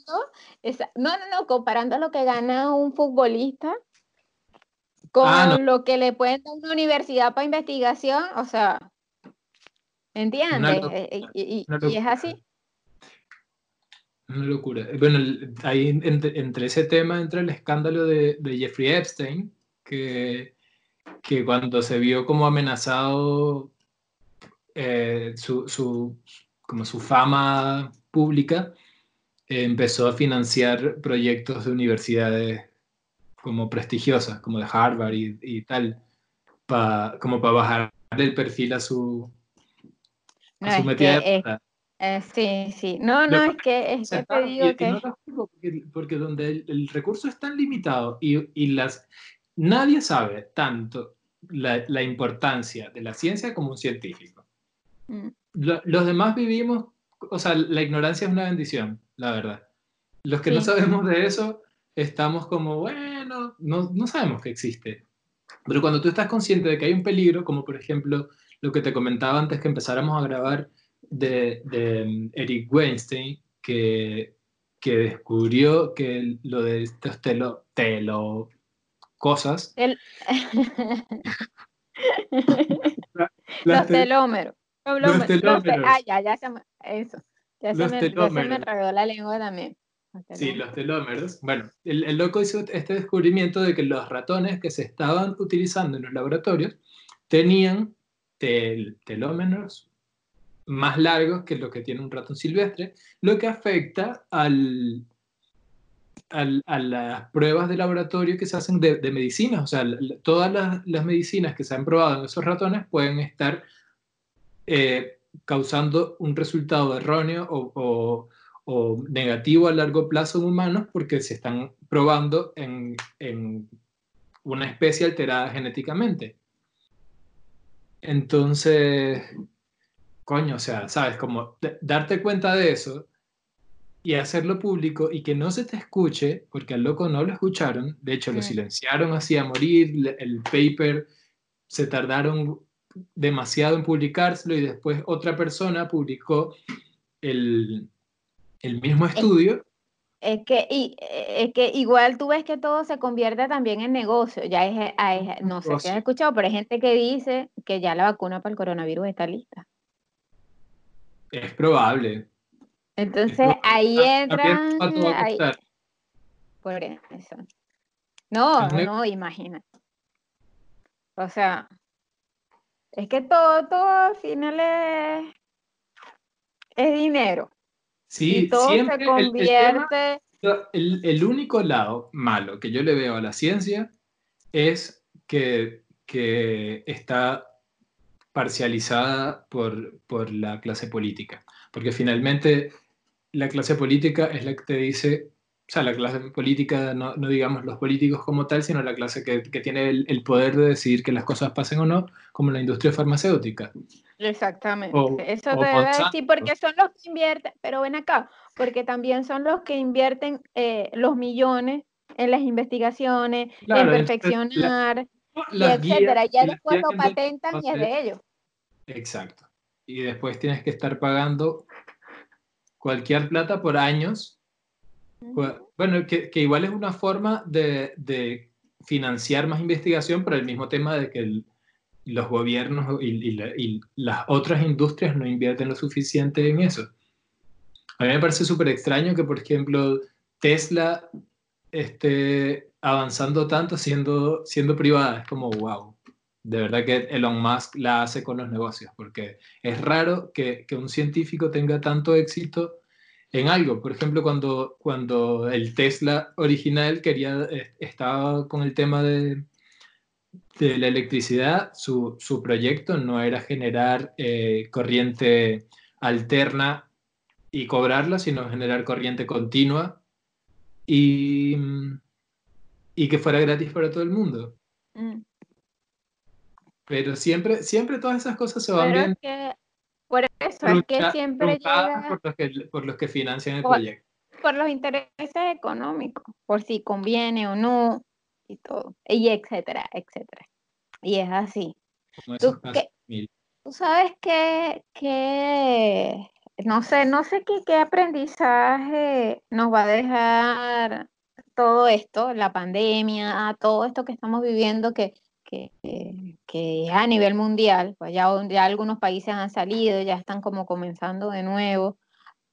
no, no, no, comparando lo que gana un futbolista con ah, lo que le pueden dar una universidad para investigación, o sea, ¿entiendes? Eh, eh, y, es así. Una locura. Bueno, ahí entre, ese tema entra el escándalo de, de Jeffrey Epstein, que, que cuando se vio como amenazado eh, su, su, como su fama pública, eh, empezó a financiar proyectos de universidades como prestigiosas, como de Harvard y, tal, como para bajar el perfil a su, a su metida eh, sí, sí. No, no, es que, es que te digo que... porque, donde el, el, recurso es tan limitado y, y, las, nadie sabe tanto la, la, importancia de la ciencia como un científico. Mm. los demás vivimos, o sea, la ignorancia es una bendición, la verdad. Los que no sabemos de eso, estamos como, bueno, no, no sabemos que existe. Pero cuando tú estás consciente de que hay un peligro, como por ejemplo lo que te comentaba antes que empezáramos a grabar de, de mm, Eric Weinstein, que, que descubrió que lo de estos telo, telo cosas. El... <laughs> Los telómeros. Los telómeros. ah, ya, ya se me, eso. Ya se, me, ya se me la lengua también. Sí, los telómeros. Bueno, el, el, loco hizo este descubrimiento de que los ratones que se estaban utilizando en los laboratorios tenían tel, telómeros más largos que lo que tiene un ratón silvestre, lo que afecta al, al, a las pruebas de laboratorio que se hacen de, de medicinas. O sea, todas las, las, medicinas que se han probado en esos ratones pueden estar eh, causando un resultado erróneo o, negativo a largo plazo en humanos porque se están probando en, una especie alterada genéticamente. Entonces, coño, o sea, sabes, como darte cuenta de eso y hacerlo público y que no se te escuche, porque al loco no lo escucharon, de hecho lo silenciaron así a morir, el paper se tardaron demasiado en publicárselo y después otra persona publicó el, el mismo estudio es que, y, es que igual tú ves que todo se convierte también en negocio. Ya es, no sé si has escuchado, pero hay gente que dice que ya la vacuna para el coronavirus está lista. Es probable. Entonces ahí entra. por eso. No, no, imagina. O sea, es que todo, todo al final es, es dinero. Sí, todo siempre se convierte. El, único lado malo que yo le veo a la ciencia es que, que está parcializada por, por, la clase política. Porque finalmente la clase política es la que te dice, o sea, la clase política, no, no digamos los políticos como tal, sino la clase que, que tiene el, el, poder de decidir que las cosas pasen o no, como la industria farmacéutica. Exactamente. Eso debe decir porque son los que invierten, pero ven acá, porque también son los que invierten eh, los millones en las investigaciones, en perfeccionar, y etcétera. Ya después lo patentan y es de ellos. Exacto. Y después tienes que estar pagando cualquier plata por años. Bueno, que, que igual es una forma de, de, financiar más investigación, pero el mismo tema de que el, los gobiernos y, las otras industrias no invierten lo suficiente en eso. A mí me parece súper extraño que, por ejemplo, Tesla esté avanzando tanto siendo, siendo privada. Es como, wow, de verdad que Elon Musk la hace con los negocios, porque es raro que, que un científico tenga tanto éxito en algo. Por ejemplo, cuando, cuando el Tesla original quería, eh, estaba con el tema de, de la electricidad, su, su proyecto no era generar eh, corriente alterna y cobrarla, sino generar corriente continua y, y que fuera gratis para todo el mundo. Mm. Pero siempre, siempre todas esas cosas se van bien. por eso es que siempre llega... Por los que, por los que financian el proyecto. Por los intereses económicos, por si conviene o no y todo, y etcétera, etcétera. Y es así. ¿Tú, sabes que, que, no sé, no sé qué, qué aprendizaje nos va a dejar todo esto, la pandemia, todo esto que estamos viviendo que, que, que a nivel mundial, pues ya, ya algunos países han salido, ya están como comenzando de nuevo,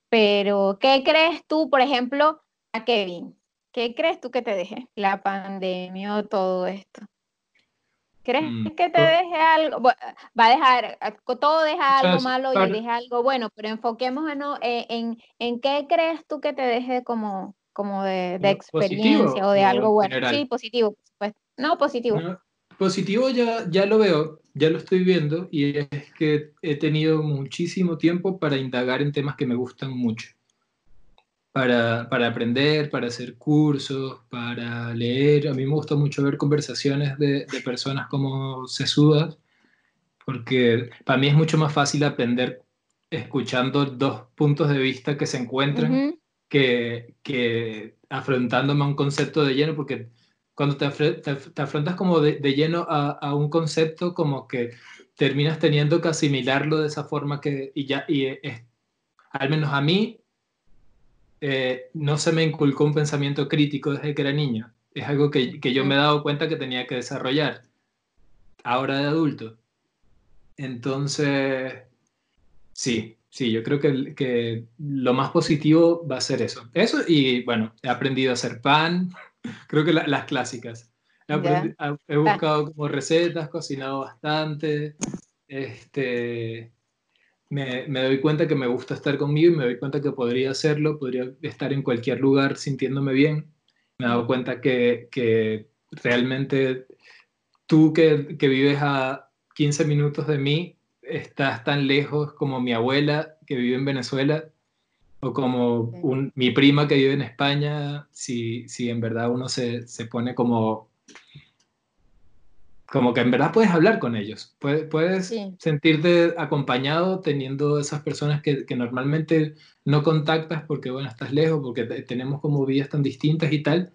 pero ¿qué crees tú, por ejemplo, a Kevin? ¿Qué crees tú que te deje la pandemia o todo esto? ¿Crees mm, que te deje algo? Va a dejar, todo deja algo malo y deja algo bueno, pero enfoquémonos en, en, en, qué crees tú que te deje como, como de, de experiencia o de algo bueno. Sí, positivo, pues. No, positivo. positivo ya, ya lo veo, ya lo estoy viendo y es que he tenido muchísimo tiempo para indagar en temas que me gustan mucho para, para, aprender, para hacer cursos, para leer. A mí me gusta mucho ver conversaciones de, de personas como sesudas, porque para mí es mucho más fácil aprender escuchando dos puntos de vista que se encuentran que, que afrontándome a un concepto de lleno, porque cuando te, te, afrontas como de, de lleno a, a, un concepto, como que terminas teniendo que asimilarlo de esa forma que, y ya, y es, al menos a mí, eh, no se me inculcó un pensamiento crítico desde que era niño. Es algo que, que, yo me he dado cuenta que tenía que desarrollar ahora de adulto. Entonces, sí, sí, yo creo que, que lo más positivo va a ser eso. Eso y bueno, he aprendido a hacer pan, <laughs> creo que las clásicas. He, he buscado como recetas, cocinado bastante. Este, me, me, doy cuenta que me gusta estar conmigo y me doy cuenta que podría hacerlo, podría estar en cualquier lugar sintiéndome bien. Me he dado cuenta que, que realmente tú que, que, vives a 15 minutos de mí, estás tan lejos como mi abuela que vive en Venezuela o como un, mi prima que vive en España, si, si en verdad uno se, se pone como como que en verdad puedes hablar con ellos, puedes, puedes sentirte acompañado teniendo esas personas que, que, normalmente no contactas porque, bueno, estás lejos, porque tenemos como vidas tan distintas y tal,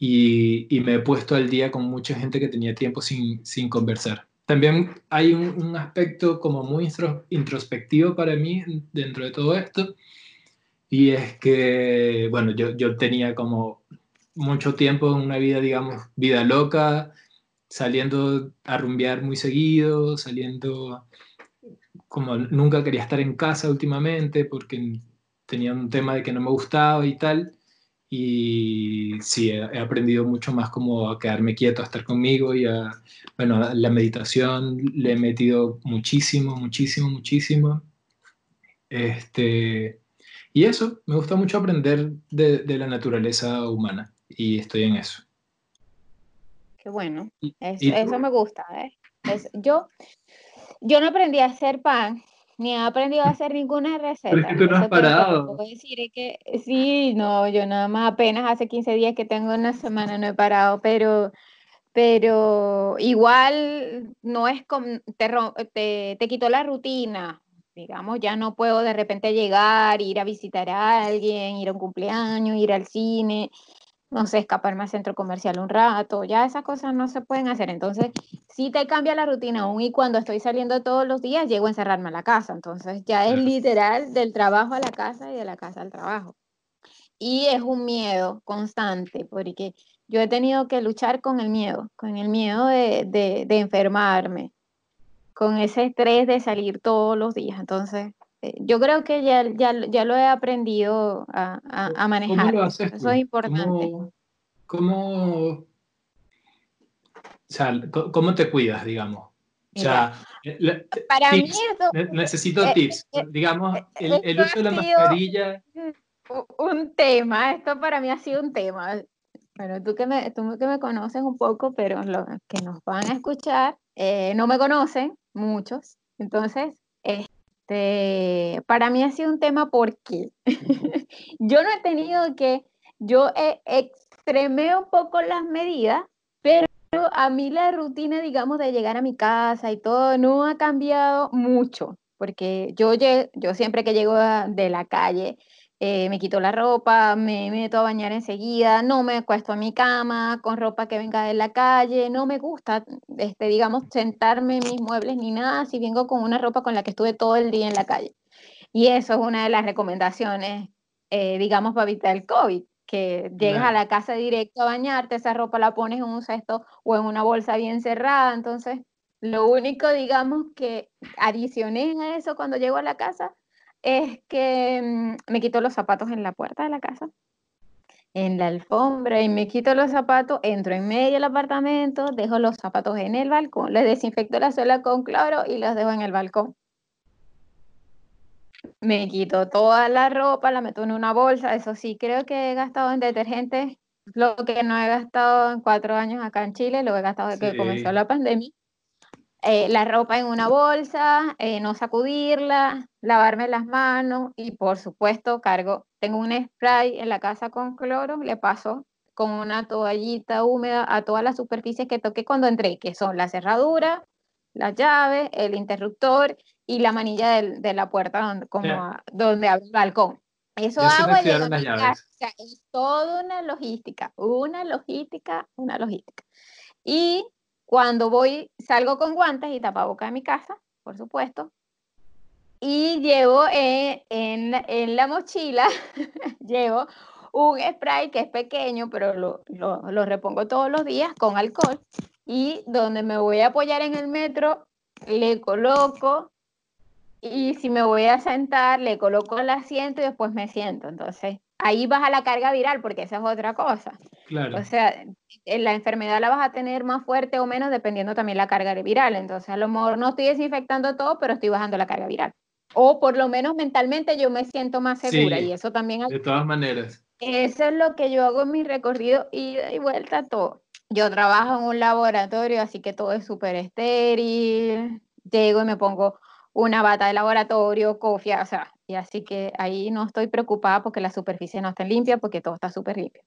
y, y, me he puesto al día con mucha gente que tenía tiempo sin, sin conversar. También hay un, un, aspecto como muy introspectivo para mí dentro de todo esto, Y es que, bueno, yo, yo tenía como mucho tiempo en una vida, digamos, vida loca, saliendo a rumbear muy seguido, saliendo como nunca quería estar en casa últimamente porque tenía un tema de que no me gustaba y tal. Y sí, he, aprendido mucho más como a quedarme quieto, a estar conmigo y a, bueno, la meditación le he metido muchísimo, muchísimo, muchísimo. Este, y eso, me gusta mucho aprender de, de la naturaleza humana y estoy en eso. Qué bueno, eso, me gusta. ¿eh? yo, yo no aprendí a hacer pan, ni he aprendido a hacer ninguna receta. Pero es que tú no has parado. decir que sí, no, yo nada más apenas hace 15 días que tengo una semana no he parado, pero, pero igual no es como, te, te, te quitó la rutina, digamos, ya no puedo de repente llegar, ir a visitar a alguien, ir a un cumpleaños, ir al cine, no sé, escaparme al centro comercial un rato, ya esas cosas no se pueden hacer. Entonces, si te cambia la rutina aún y cuando estoy saliendo todos los días, llego a encerrarme a la casa. Entonces, ya es literal del trabajo a la casa y de la casa al trabajo. Y es un miedo constante, porque yo he tenido que luchar con el miedo, con el miedo de, de enfermarme, con ese estrés de salir todos los días. Entonces, yo creo que ya, ya, ya lo he aprendido a, a, manejar. ¿Cómo lo haces Eso es importante. ¿Cómo, o sea, ¿cómo te cuidas, digamos? O sea, eh, para mí necesito eh, tips. digamos, el, el uso de la mascarilla. Un tema, esto para mí ha sido un tema. Bueno, tú que me, tú que me conoces un poco, pero los que nos van a escuchar no me conocen, muchos. Entonces, este, para mí ha sido un tema porque <laughs> yo no he tenido que, yo extremé un poco las medidas, pero a mí la rutina, digamos, de llegar a mi casa y todo no ha cambiado mucho, porque yo, yo siempre que llego de la calle, eh, me quito la ropa, me meto a bañar enseguida, no me acuesto a mi cama con ropa que venga de la calle, no me gusta, este, digamos, sentarme en mis muebles ni nada si vengo con una ropa con la que estuve todo el día en la calle. Y eso es una de las recomendaciones, eh, digamos, para evitar el COVID, que llegas a la casa directo a bañarte, esa ropa la pones en un cesto o en una bolsa bien cerrada, entonces lo único, digamos, que adicioné a eso cuando llego a la casa es que mm, me quito los zapatos en la puerta de la casa, en la alfombra, y me quito los zapatos, entro en medio del apartamento, dejo los zapatos en el balcón, les desinfecto la suela con cloro y los dejo en el balcón. Me quito toda la ropa, la meto en una bolsa, eso sí, creo que he gastado en detergente lo que no he gastado en cuatro años acá en Chile, lo he gastado desde que comenzó la pandemia. Eh, la ropa en una bolsa, eh, no sacudirla, lavarme las manos y por supuesto cargo, tengo un spray en la casa con cloro, le paso con una toallita húmeda a todas las superficies que toqué cuando entré, que son la cerradura, la llave, el interruptor y la manilla de la puerta donde, como donde abre el balcón. Eso hago y es toda una logística, una logística, una logística. Y cuando voy, salgo con guantes y tapaboca de mi casa, por supuesto, y llevo en, en, la mochila, <laughs> llevo un spray que es pequeño, pero lo, lo, lo, repongo todos los días con alcohol. Y donde me voy a apoyar en el metro, le coloco. Y si me voy a sentar, le coloco el asiento y después me siento. Entonces, ahí baja la carga viral, porque esa es otra cosa. Claro. O sea, la enfermedad la vas a tener más fuerte o menos dependiendo también la carga viral. Entonces, a lo mejor no estoy desinfectando todo, pero estoy bajando la carga viral. O por lo menos mentalmente yo me siento más segura y eso también... De todas maneras. Eso es lo que yo hago en mi recorrido ida y vuelta todo. Yo trabajo en un laboratorio, así que todo es súper estéril. Llego y me pongo una bata de laboratorio, cofia, o sea, y así que ahí no estoy preocupada porque la superficie no está limpia, porque todo está súper limpio.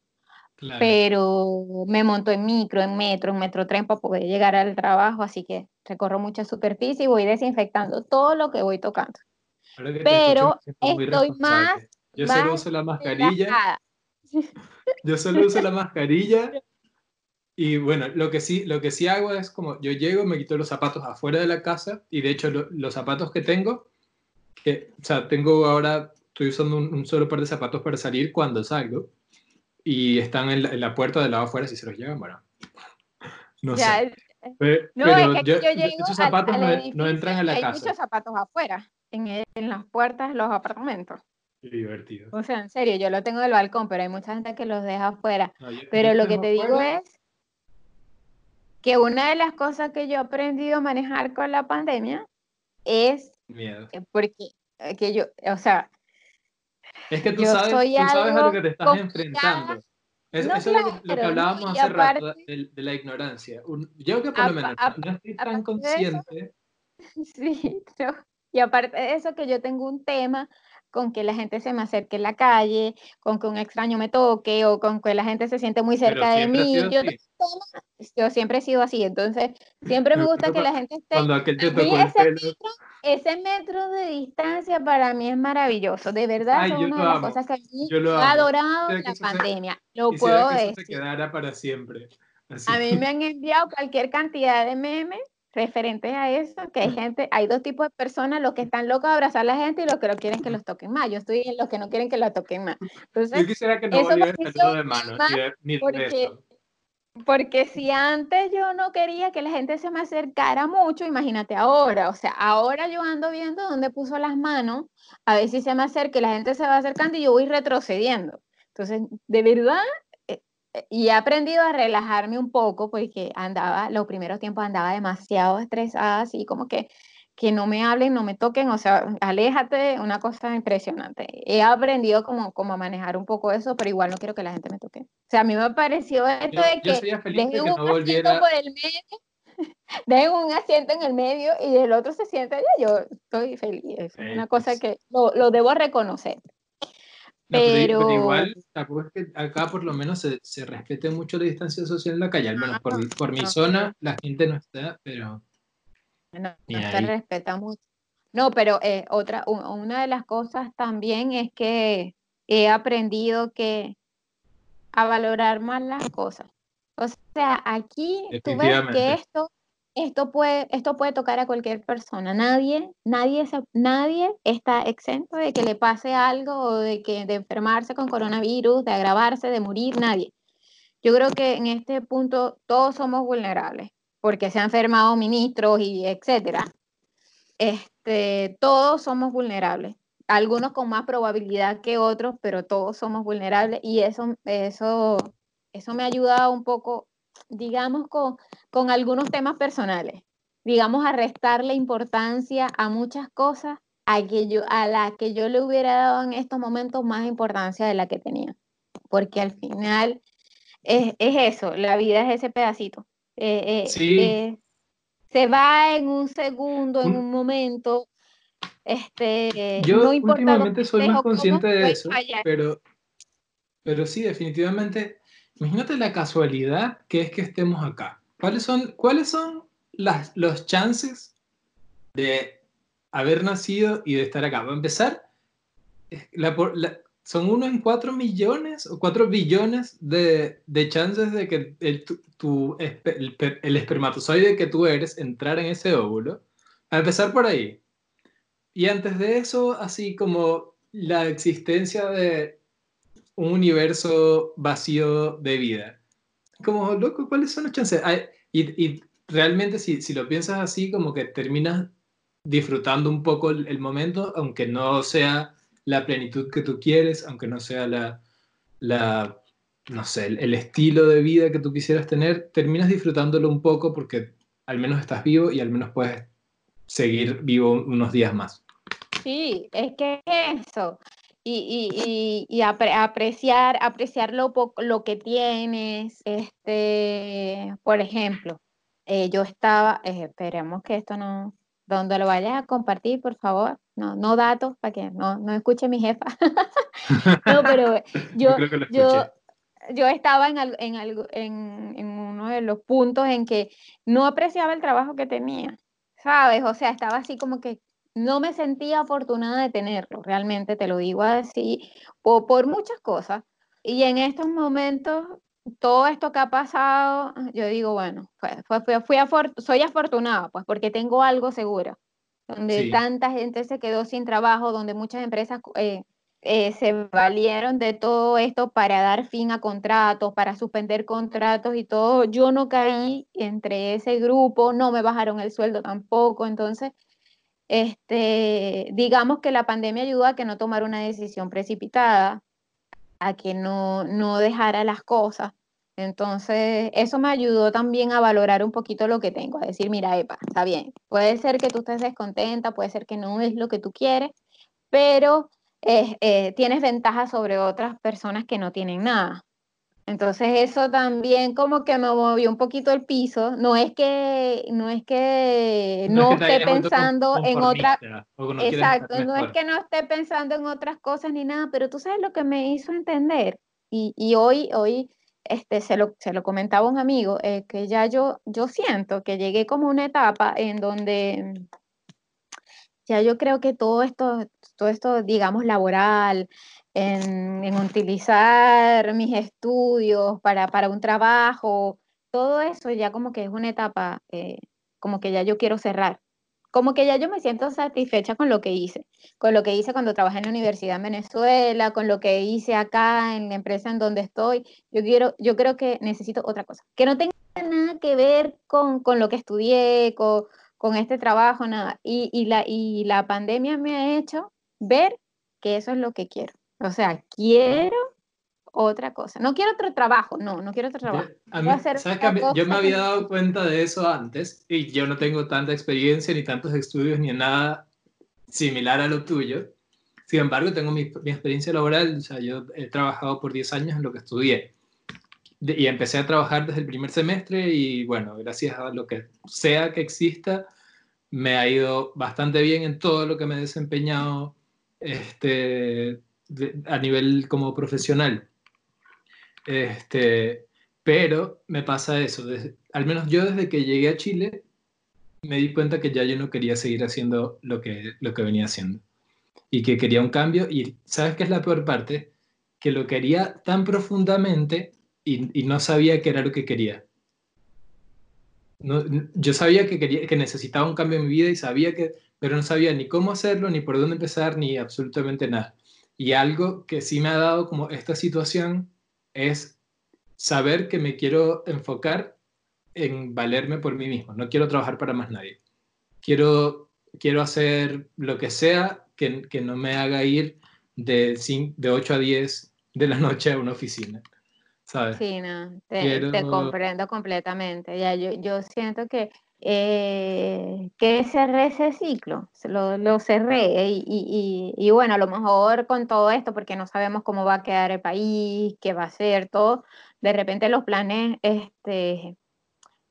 Pero me monto en micro, en metro, en metro tren para poder llegar al trabajo, así que recorro mucha superficie y voy desinfectando todo lo que voy tocando. Pero estoy más... Yo solo uso la mascarilla. <laughs> Yo solo uso la mascarilla y bueno, lo que, sí, lo que sí hago es como yo llego, me quito los zapatos afuera de la casa y de hecho los zapatos que tengo, que, o sea, tengo ahora estoy usando un, solo par de zapatos para salir cuando salgo y están en la, puerta del lado afuera si se los llevan, bueno, <laughs> no sé. Pero, no, es que yo, esos zapatos no, entran a la casa. Hay muchos zapatos afuera, en, en las puertas de los apartamentos. Qué divertido. O sea, en serio, yo lo tengo del balcón, pero hay mucha gente que los deja afuera. pero lo que te digo es que una de las cosas que yo he aprendido a manejar con la pandemia es miedo. Porque eh, que yo, o sea, es que tú, sabes, tú sabes a lo que te estás enfrentando. eso es lo, que, hablábamos hace rato de, la ignorancia. yo que por lo menos no estoy tan consciente. <laughs> sí, y aparte de eso que yo tengo un tema con que la gente se me acerque en la calle, con que un extraño me toque o con que la gente se siente muy cerca de mí. Yo, siempre he sido así, entonces siempre me gusta que la gente esté... Cuando aquel te tocó ese, metro, ese metro de distancia para mí es maravilloso, de verdad es una de las cosas que he adorado en la pandemia, lo puedo decir. se quedara para siempre. A mí me han enviado cualquier cantidad de memes referentes a eso, que hay <laughs> gente, hay dos tipos de personas, los que están locos de abrazar a la gente y los que no quieren que los toquen más. Yo estoy en los que no quieren que la toquen más. Entonces, yo quisiera que no volviera el de mano, ni porque, porque si antes yo no quería que la gente se me acercara mucho, imagínate ahora, o sea, ahora yo ando viendo dónde puso las manos, a ver si se me acerca, la gente se va acercando y yo voy retrocediendo. Entonces, de verdad, y he aprendido a relajarme un poco porque andaba, los primeros tiempos andaba demasiado estresada, así como que, que no me hablen, no me toquen, o sea, aléjate, una cosa impresionante. He aprendido como, como a manejar un poco eso, pero igual no quiero que la gente me toque. O sea, a mí me pareció esto de que dejen un no asiento por el medio, <laughs> dejen un asiento en el medio y el otro se sienta allá, yo estoy feliz. Es una cosa que lo, lo debo reconocer pero... igual, tampoco es que acá por lo menos se, se, respete mucho la distancia social en la calle, al menos por, por mi zona la gente no está, pero... No, se respeta mucho. No, pero eh, otra, una de las cosas también es que he aprendido que a valorar más las cosas. O sea, aquí tú ves que esto esto puede, esto puede tocar a cualquier persona. Nadie, nadie, nadie está exento de que le pase algo o de, que, de enfermarse con coronavirus, de agravarse, de morir, nadie. Yo creo que en este punto todos somos vulnerables, porque se han enfermado ministros y etcétera. Este, todos somos vulnerables. Algunos con más probabilidad que otros, pero todos somos vulnerables y eso, eso, eso me un poco digamos, con, con algunos temas personales, digamos, a restarle importancia a muchas cosas a, que yo, a las que yo le hubiera dado en estos momentos más importancia de la que tenía. Porque al final es, es eso, la vida es ese pedacito. Eh, eh, se va en un segundo, en un momento. Este, yo no últimamente soy más consciente de eso, pero, pero sí, definitivamente Imagínate la casualidad que es que estemos acá. ¿Cuáles son, cuáles son las, los chances de haber nacido y de estar acá? Va a empezar, son uno en cuatro millones o cuatro billones de, de chances de que el, tu, el, el, espermatozoide que tú eres entrar en ese óvulo. A empezar por ahí. Y antes de eso, así como la existencia de un universo vacío de vida. Como, loco, ¿cuáles son las chances? y, y, realmente si, si, lo piensas así, como que terminas disfrutando un poco el, momento, aunque no sea la plenitud que tú quieres, aunque no sea la, la no sé, el, estilo de vida que tú quisieras tener, terminas disfrutándolo un poco porque al menos estás vivo y al menos puedes seguir vivo unos días más. Sí, es que eso y, y, y, apreciar, apreciar lo, lo que tienes. Este, por ejemplo, eh, yo estaba, eh, esperemos que esto no, donde lo vayas a compartir, por favor, no, no datos para que no, no escuche mi jefa. <laughs> <laughs> no, pero <laughs> yo, yo, yo, estaba en, en, en, en uno de los puntos en que no apreciaba el trabajo que tenía, ¿sabes? O sea, estaba así como que no me sentía afortunada de tenerlo, realmente te lo digo así, por, por muchas cosas. Y en estos momentos, todo esto que ha pasado, yo digo, bueno, fue, fui soy afortunada, pues porque tengo algo seguro, donde tanta gente se quedó sin trabajo, donde muchas empresas eh, eh, se valieron de todo esto para dar fin a contratos, para suspender contratos y todo. Yo no caí entre ese grupo, no me bajaron el sueldo tampoco. Entonces, este, digamos que la pandemia ayudó a que no tomara una decisión precipitada, a que no, no dejara las cosas. Entonces, eso me ayudó también a valorar un poquito lo que tengo, a decir, mira, Epa, está bien, puede ser que tú estés descontenta, puede ser que no es lo que tú quieres, pero eh, tienes ventajas sobre otras personas que no tienen nada. Entonces eso también como que me movió un poquito el piso. No es que no es que no, esté pensando en otra exacto, no es que no esté pensando en otras cosas ni nada, pero tú sabes lo que me hizo entender y, y hoy hoy este se lo, se lo comentaba un amigo eh, que ya yo yo siento que llegué como una etapa en donde ya yo creo que todo esto todo esto, digamos, laboral, en, utilizar mis estudios para, para, un trabajo, todo eso ya como que es una etapa, eh, como que ya yo quiero cerrar. Como que ya yo me siento satisfecha con lo que hice, con lo que hice cuando trabajé en la universidad en Venezuela, con lo que hice acá en la empresa en donde estoy. Yo quiero, yo creo que necesito otra cosa, que no tenga nada que ver con, con lo que estudié, con, con este trabajo, nada. Y, y, la, y la pandemia me ha hecho ver que eso es lo que quiero. O sea, quiero otra cosa. No quiero otro trabajo, no, no quiero otro trabajo. Yo, me había dado cuenta de eso antes y yo no tengo tanta experiencia ni tantos estudios ni nada similar a lo tuyo. Sin embargo, tengo mi, experiencia laboral, o sea, yo he trabajado por 10 años en lo que estudié. y empecé a trabajar desde el primer semestre y bueno, gracias a lo que sea que exista, me ha ido bastante bien en todo lo que me he desempeñado este, a nivel como profesional. Este, pero me pasa eso, al menos yo desde que llegué a Chile me di cuenta que ya yo no quería seguir haciendo lo que, lo que venía haciendo y que quería un cambio y ¿sabes qué es la peor parte? Que lo quería tan profundamente y, y no sabía qué era lo que quería. No, yo sabía que, quería, que necesitaba un cambio en mi vida y sabía que pero no sabía ni cómo hacerlo, ni por dónde empezar, ni absolutamente nada. Y algo que sí me ha dado como esta situación es saber que me quiero enfocar en valerme por mí mismo, no quiero trabajar para más nadie. Quiero, quiero hacer lo que sea que, que no me haga ir de, de 8 a 10 de la <laughs> noche a una oficina. ¿sabes? Sí, no, te, comprendo completamente. Ya, yo, yo siento que eh, que cerré ese ciclo, lo, lo cerré y, y, y, bueno, a lo mejor con todo esto, porque no sabemos cómo va a quedar el país, qué va a ser, todo, de repente los planes este,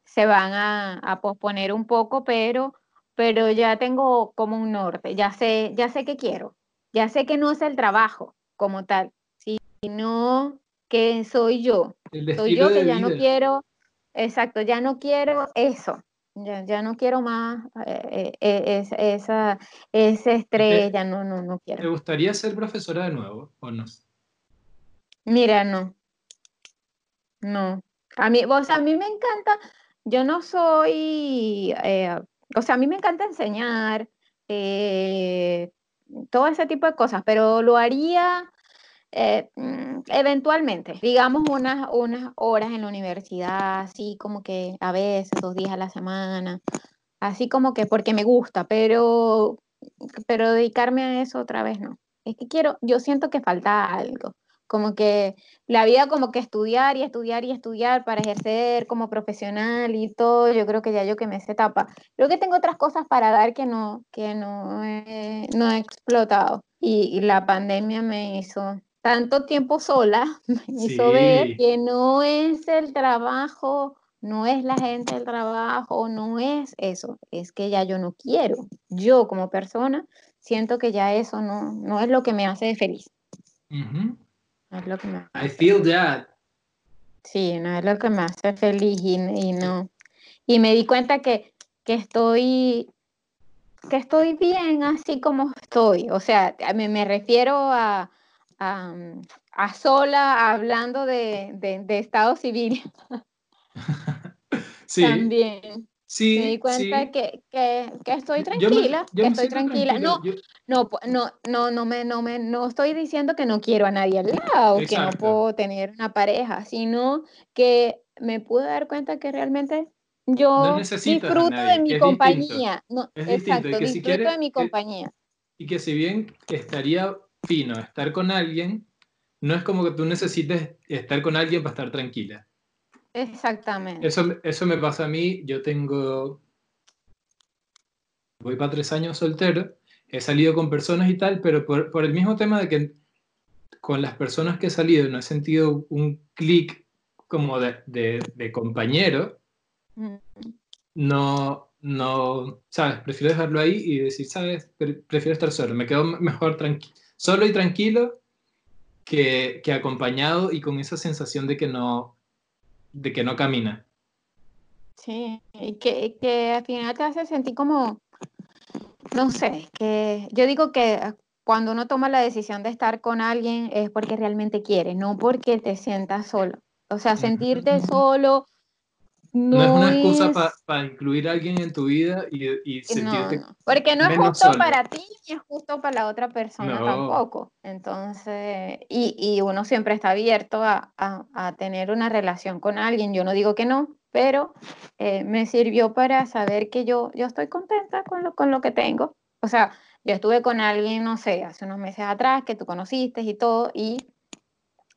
se van a, a posponer un poco, pero, pero ya tengo como un norte, ya sé, ya sé qué quiero, ya sé que no es el trabajo como tal, sino que soy yo, soy yo que ya no quiero, exacto, ya no quiero eso ya, ya no quiero más eh, eh, esa, ese estrés, ya no, no, no quiero. ¿Te gustaría ser profesora de nuevo o no? Mira, no. No. A mí, o sea, a mí me encanta, yo no soy, eh, o sea, a mí me encanta enseñar, todo ese tipo de cosas, pero lo haría eh, mm, eventualmente, digamos unas, unas horas en la universidad, así como que a veces, dos días a la semana, así como que porque me gusta, pero, pero dedicarme a eso otra vez no. Es que quiero, yo siento que falta algo, como que la vida como que estudiar y estudiar y estudiar para ejercer como profesional y todo, yo creo que ya yo que me se tapa. Creo que tengo otras cosas para dar que no, que no he, no he explotado y la pandemia me hizo tanto tiempo sola me hizo ver que no es el trabajo, no es la gente del trabajo, no es eso, es que ya yo no quiero. Yo como persona siento que ya eso no, no es lo que me hace feliz. No es lo que me I feel that. Sí, no es lo que me hace feliz y, y no. Y me di cuenta que, que estoy que estoy bien así como estoy. O sea, me, me refiero a, a, sola hablando de, de, Estado civil. <laughs> sí. También. Sí, me di cuenta sí. que, que, que estoy Yo me- tranquila, yo que estoy tranquila. No, yo- no, no, no, no me, no me, no estoy diciendo que no quiero a nadie al lado, que no Exacto. puedo tener una pareja, sino que me pude dar cuenta que realmente no yo a disfruto de mi que es distinto. compañía. No, Es distinto, exacto, que si disfruto quieres- de mi que- compañía. Y que si bien estaría fino estar con alguien, no es como que tú necesites estar con alguien para estar tranquila. Exactamente. Eso, eso me pasa a mí, yo tengo, voy para tres años soltero, he salido con personas y tal, pero por, por el mismo tema de que con las personas que he salido no he sentido un clic como de, de, de compañero, Mm, no, no, ¿sabes? Prefiero dejarlo ahí y decir, ¿sabes? Pre- Prefiero estar solo, me quedo mejor tranqui solo y tranquilo que, que acompañado y con esa sensación de que no, de que no camina. Sí, y que, que al final te hace sentir como, no sé, que yo digo que cuando uno toma la decisión de estar con alguien es porque realmente quiere, no porque te sientas solo. O sea, sentirte solo No, no, es una excusa es- para incluir a alguien en tu vida y, y no, sentirte... no, porque no es justo solo. para ti ni es justo para la otra persona No. tampoco. Entonces, y, y uno siempre está abierto a, a- a tener una relación con alguien. Yo no digo que no, pero eh, me sirvió para saber que yo, yo estoy contenta con lo, con lo que tengo. O sea, yo estuve con alguien, no sé, hace unos meses atrás que tú conociste y todo, y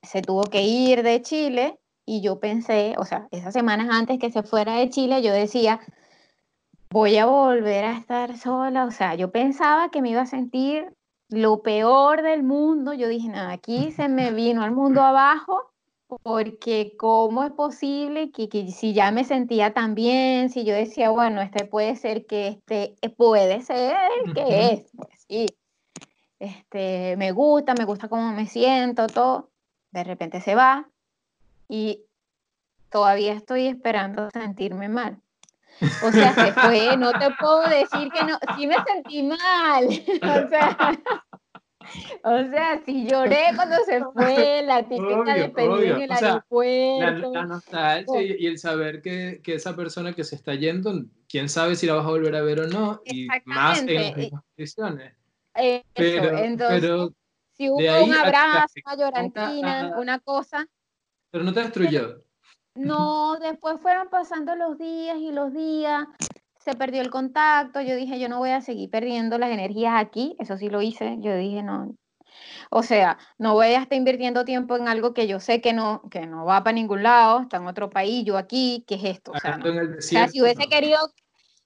se tuvo que ir de Chile y yo pensé, o sea, esas semanas antes que se fuera de Chile, yo decía, voy a volver a estar sola, o sea, yo pensaba que me iba a sentir lo peor del mundo, yo dije, nada, aquí se me <laughs> vino el mundo abajo, porque cómo es posible que, que si ya me sentía tan bien, si yo decía, bueno, este puede ser que este, puede ser que es, pues sí, este, me gusta, me gusta cómo me siento, todo, de repente se va y todavía estoy esperando sentirme mal. O sea, se fue, no te puedo decir que no, sí me sentí mal. <laughs> O sea, o sea, sí lloré cuando se fue, la típica despedida en el O sea, La, aeropuerto. la nostalgia y, y el saber que, que esa persona que se está yendo, quién sabe si la vas a volver a ver o no, y más en las condiciones. Eso, Pero, entonces, pero, si hubo un abrazo, una llorantina, una cosa, pero no te destruyó. No, después fueron pasando los días y los días, se perdió el contacto, yo dije, yo no voy a seguir perdiendo las energías aquí, eso sí lo hice, yo dije, no, o sea, no voy a estar invirtiendo tiempo en algo que yo sé que no, que no va para ningún lado, está en otro país, yo aquí, ¿qué es esto? O sea, no. O si hubiese no. querido,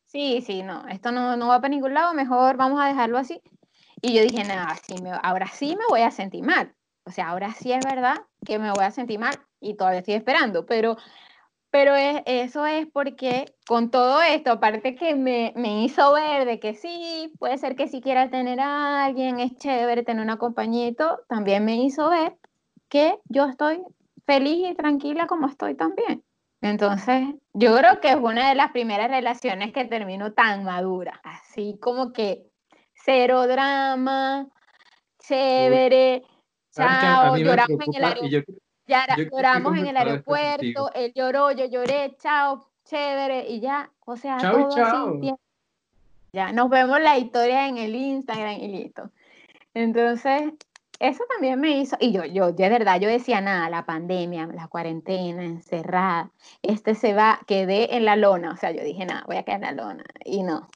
sí, sí, no, esto no, no va para ningún lado, mejor vamos a dejarlo así. Y yo dije, nada, sí me, ahora sí me voy a sentir mal. O sea, ahora sí es verdad que me voy a sentir mal y todavía estoy esperando, pero, pero es, eso es porque con todo esto, aparte que me, me hizo ver de que sí, puede ser que si quiera tener a alguien, es chévere tener una compañía y todo, también me hizo ver que yo estoy feliz y tranquila como estoy también. Entonces, yo creo que es una de las primeras relaciones que termino tan madura, así como que cero drama, chévere, chao, lloramos en el aeropuerto, estoy lloramos en el aeropuerto, él lloró, yo lloré, chao, chévere, y ya, o sea, Chao todo chao. así, bien. Ya, nos vemos la historia en el Instagram y listo. Entonces, eso también me hizo, y yo, yo, de verdad, yo decía, nada, la pandemia, la cuarentena, encerrada, este se va, quedé en la lona, o sea, yo dije, nada, voy a quedar en la lona, y no,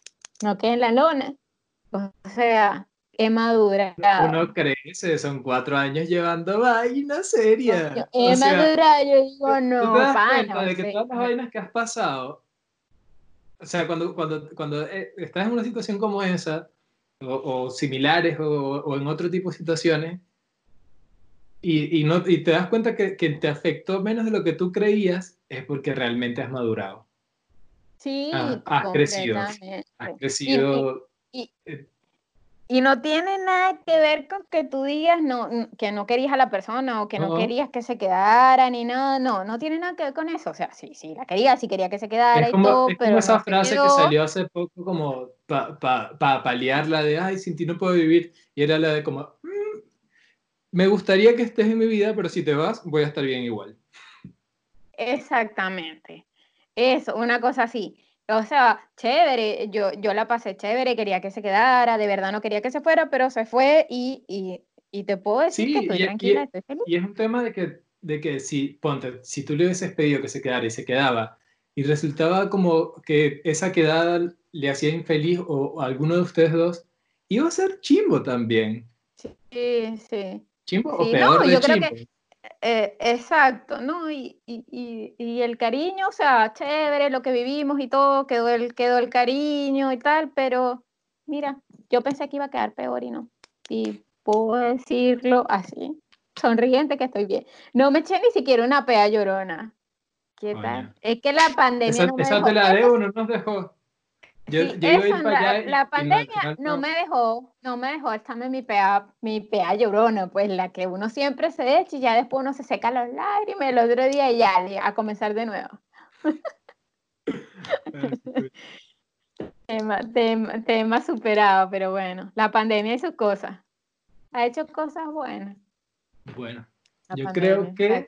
no quedé en la lona, o sea, he madurado, Uno crece, son cuatro años llevando vaina seria. yo O he sea, madurado, yo digo, tú no, te das pana, o de que sea, todas las vainas que has pasado, o sea, cuando, cuando, cuando eh, estás en una situación como esa, o, o similares, o, o en otro tipo de situaciones, y, y, no, y te das cuenta que, que te afectó menos de lo que tú creías, es porque realmente has madurado. sí, Ah, has crecido. Has Y- y- crecido. y- eh, Y no tiene nada que ver con que tú digas no, que no querías a la persona o que no, No. querías que se quedara ni nada, no, no tiene nada que ver con eso. O sea, sí, sí, la quería, sí quería que se quedara Es y como, todo, es como pero esa no frase que salió hace poco como para pa, pa paliarla de, ay, sin ti no puedo vivir. Y era la de como, "Mm, me gustaría que estés en mi vida, pero si te vas, voy a estar bien igual. Exactamente. Eso, una cosa así. O sea, chévere, yo, yo la pasé chévere, quería que se quedara, de verdad no quería que se fuera, pero se fue y, y, y te puedo decir que estoy tranquila, estoy feliz. Y es un tema de que, de que si, ponte, si tú le hubieses pedido que se quedara y se quedaba, y resultaba como que esa quedada le hacía infeliz o, a alguno de ustedes dos, iba a ser chimbo también. Sí, sí. Chimbo o peor no, yo creo que eh, exacto, ¿no? Y, y, y, el cariño, o sea, chévere, lo que vivimos y todo, quedó el, quedó el cariño y tal, pero mira, yo pensé que iba a quedar peor y no. Y puedo decirlo así, sonriente que estoy bien. No me eché ni siquiera una pea llorona. ¿Qué tal? Es que la pandemia. Esa, no me esa te la debo, no nos dejó. Yo, la, pandemia no, me dejó, no me dejó echarme mi pea, mi pea llorona, pues la que uno siempre se echa y ya después uno se seca las lágrimas el otro día y ya a comenzar de nuevo. <laughs> tema, tema, tema, superado, pero bueno, la pandemia sus cosas. Ha hecho cosas buenas. Bueno, yo creo que,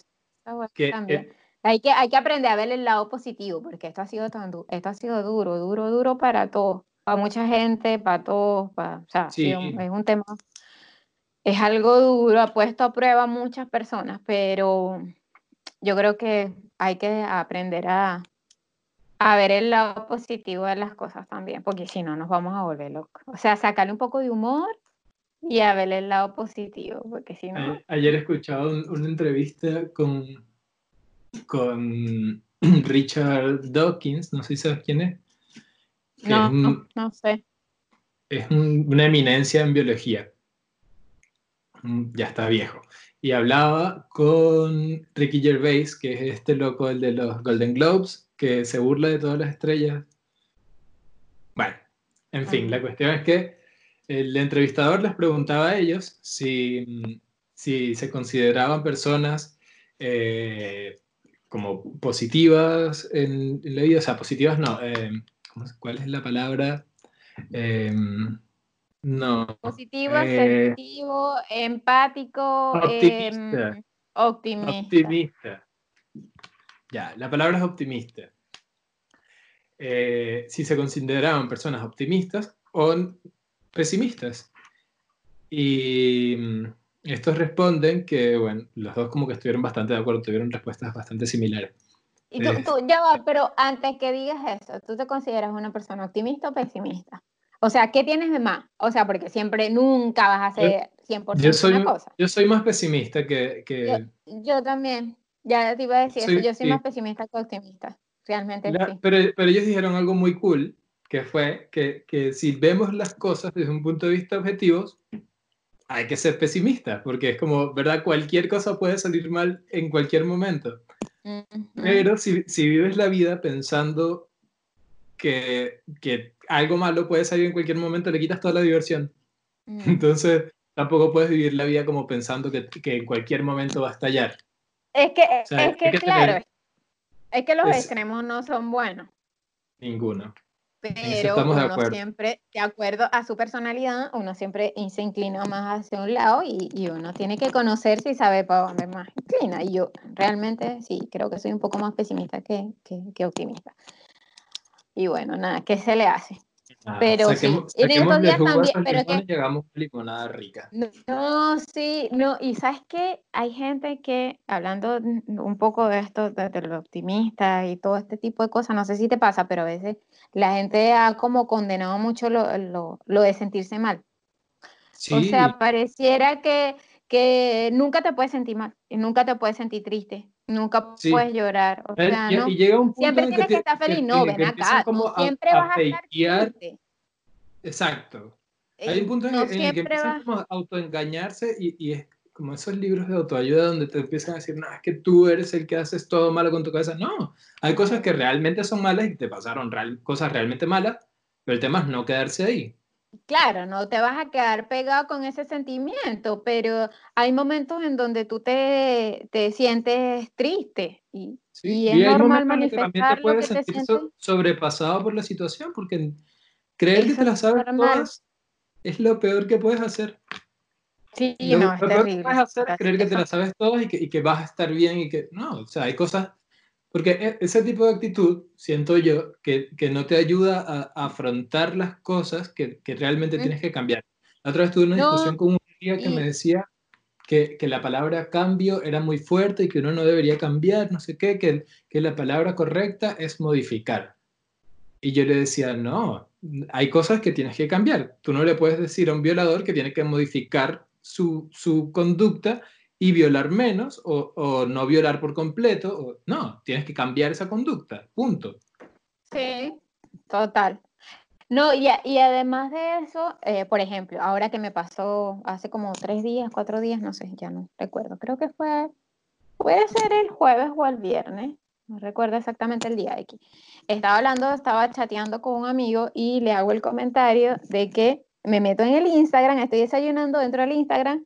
que hay que, hay que aprender a ver el lado positivo, porque esto ha sido tan esto ha sido duro, duro, duro para todos, para mucha gente, para todos, para, o sea, es un tema, es algo duro, ha puesto a prueba a muchas personas, pero yo creo que hay que aprender a, a ver el lado positivo de las cosas también, porque si no nos vamos a volver locos. O sea, sacarle un poco de humor y a ver el lado positivo, porque si no... Ayer escuchaba una entrevista con con <clears throat> Richard Dawkins, no sé si sabes quién es. No, no, sé. Es una eminencia en biología. Mm, ya está viejo. Y hablaba con Ricky Gervais, que es este loco, el de los Golden Globes, que se burla de todas las estrellas. Bueno, en fin, la cuestión es que el entrevistador les preguntaba a ellos si, si se consideraban personas eh, como positivas en, la vida, o sea, positivas no, eh, ¿cuál es la palabra? Em, no. Positivo, eh, empático, optimista. Em, optimista. Optimista. Ya, la palabra es optimista. Eh, si se consideraban personas optimistas o pesimistas. Y estos responden que, bueno, los dos como que estuvieron bastante de acuerdo, tuvieron respuestas bastante similares. Y tú, eh, tú, ya va, pero antes que digas eso, ¿tú te consideras una persona optimista o pesimista? O sea, ¿qué tienes de más? O sea, porque siempre, nunca vas a ser 100% yo soy, una cosa. Yo soy más pesimista que... que... Yo, también, ya te iba a decir eso, yo soy más pesimista que optimista, realmente sí. Pero, pero ellos dijeron algo muy cool, que fue que, que si vemos las cosas desde un punto de vista objetivo, hay que ser pesimista, porque es como, ¿verdad? Cualquier cosa puede salir mal en cualquier momento. Pero si, si, vives la vida pensando que, que, algo malo puede salir en cualquier momento, le quitas toda la diversión. Mm. Entonces, tampoco puedes vivir la vida como pensando que, que en cualquier momento va a estallar. Es que, es que, claro, es que los extremos no son buenos. Ninguno. Pero uno siempre, de acuerdo a su personalidad, uno siempre se inclina más hacia un lado y, y uno tiene que conocerse y saber para dónde más inclina. Y yo realmente sí, creo que soy un poco más pesimista que, que, que optimista. Y bueno, nada, ¿qué se le hace? Pero sí, en estos días también, pero que llegamos a limonada rica. No, sí, no, y sabes que hay gente que, hablando un poco de esto, de, de lo optimista y todo este tipo de cosas, no sé si te pasa, pero a veces la gente ha como condenado mucho lo, lo, lo de sentirse mal. O sea, pareciera que, que nunca te puedes sentir mal, y nunca te puedes sentir triste, nunca puedes llorar. O sea, y, no, llega un punto siempre tienes que, estar feliz, no, ven acá, no siempre vas a estar triste. Exacto. Hay un punto en, el que empiezan como a autoengañarse y, y es como esos libros de autoayuda donde te empiezan a decir, no, es que tú eres el que haces todo malo con tu cabeza. No, hay cosas que realmente son malas y te pasaron real, cosas realmente malas, pero el tema es no quedarse ahí. Claro, no te vas a quedar pegado con ese sentimiento, pero hay momentos en donde tú te, te sientes triste y, y es normal manifestar lo que te sientes. sobrepasado por la situación, porque creer que te la sabes todas es lo peor que puedes hacer. Sí, no, es terrible. Que puedes hacer es creer que te la sabes todas y que, y que vas a estar bien y que no, o sea, hay cosas porque e, ese tipo de actitud, siento yo, que, que no te ayuda a, afrontar las cosas que, que realmente tienes que cambiar. La otra vez tuve una discusión con un amiga que me decía que, que, la palabra cambio era muy fuerte y que uno no debería cambiar, no sé qué, que, que la palabra correcta es modificar. Y yo le decía, no, hay cosas que tienes que cambiar. Tú no le puedes decir a un violador que tiene que modificar su, su conducta y violar menos o, no violar por completo. O, no, tienes que cambiar esa conducta, punto. Sí, total. No, y, y además de eso, eh, por ejemplo, ahora que me pasó hace como tres días, cuatro días, no sé, ya no recuerdo, creo que fue, puede ser el jueves o el viernes, no recuerdo exactamente el día aquí. Estaba hablando, estaba chateando con un amigo y le hago el comentario de que me meto en el Instagram, estoy desayunando dentro del Instagram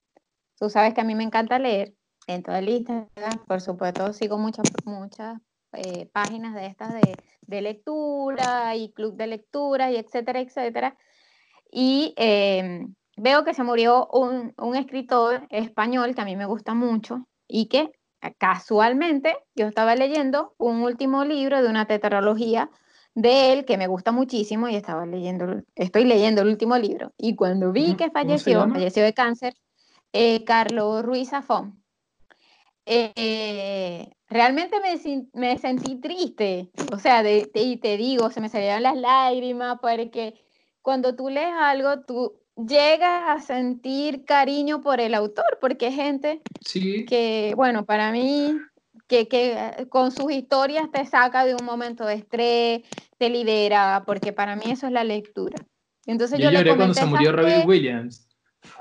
Tú sabes que a mí me encanta leer. En todo el Instagram, por supuesto, sigo muchas, muchas eh, páginas de estas de, lectura y club de lectura y etcétera, etcétera. Y em, veo que se murió un, un, escritor español que a mí me gusta mucho y que casualmente yo estaba leyendo un último libro de una tetralogía de él que me gusta muchísimo y estaba leyendo, estoy leyendo el último libro. Y cuando vi que falleció, falleció de cáncer, eh, Carlos Ruiz Zafón. Eh, realmente me, sentí triste, o sea, y te digo, se me salieron las lágrimas porque cuando tú lees algo, tú llegas a sentir cariño por el autor, porque es gente que, bueno, para mí, que, que, con sus historias te saca de un momento de estrés, te libera, porque para mí eso es la lectura. Entonces yo, lloré cuando se murió Robin Williams.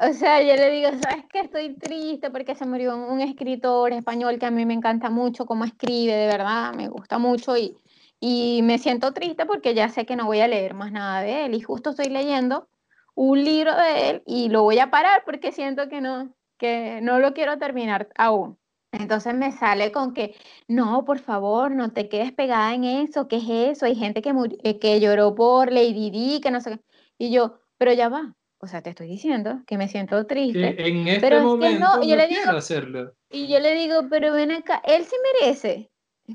O sea, yo le digo, ¿sabes qué? Estoy triste porque se murió un escritor español que a mí me encanta mucho cómo escribe, de verdad, me gusta mucho y, y me siento triste porque ya sé que no voy a leer más nada de él y justo estoy leyendo un libro de él y lo voy a parar porque siento que no, que no lo quiero terminar aún. Entonces me sale con que, no, por favor, no te quedes pegada en eso, ¿qué es eso? Hay gente que, eh, que lloró por Lady Di, que no sé qué. Y yo, pero ya va, o sea, te estoy diciendo que me siento triste. en este pero momento no, yo le digo, hacerlo. Y yo le digo, pero ven acá, él se merece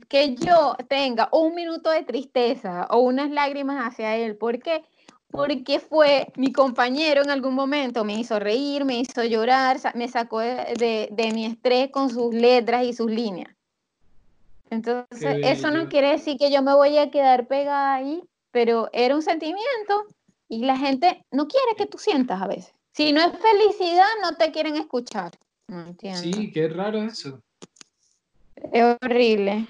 que yo tenga un minuto de tristeza o unas lágrimas hacia él. ¿Por qué? Porque fue mi compañero en algún momento, me hizo reír, me hizo llorar, me sacó de, de, mi estrés con sus letras y sus líneas. Entonces, eso no quiere decir que yo me voy a quedar pegada ahí, pero era un sentimiento y la gente no quiere que tú sientas a veces. Si no es felicidad, no te quieren escuchar. No entiendo. Sí, qué raro eso. Es horrible.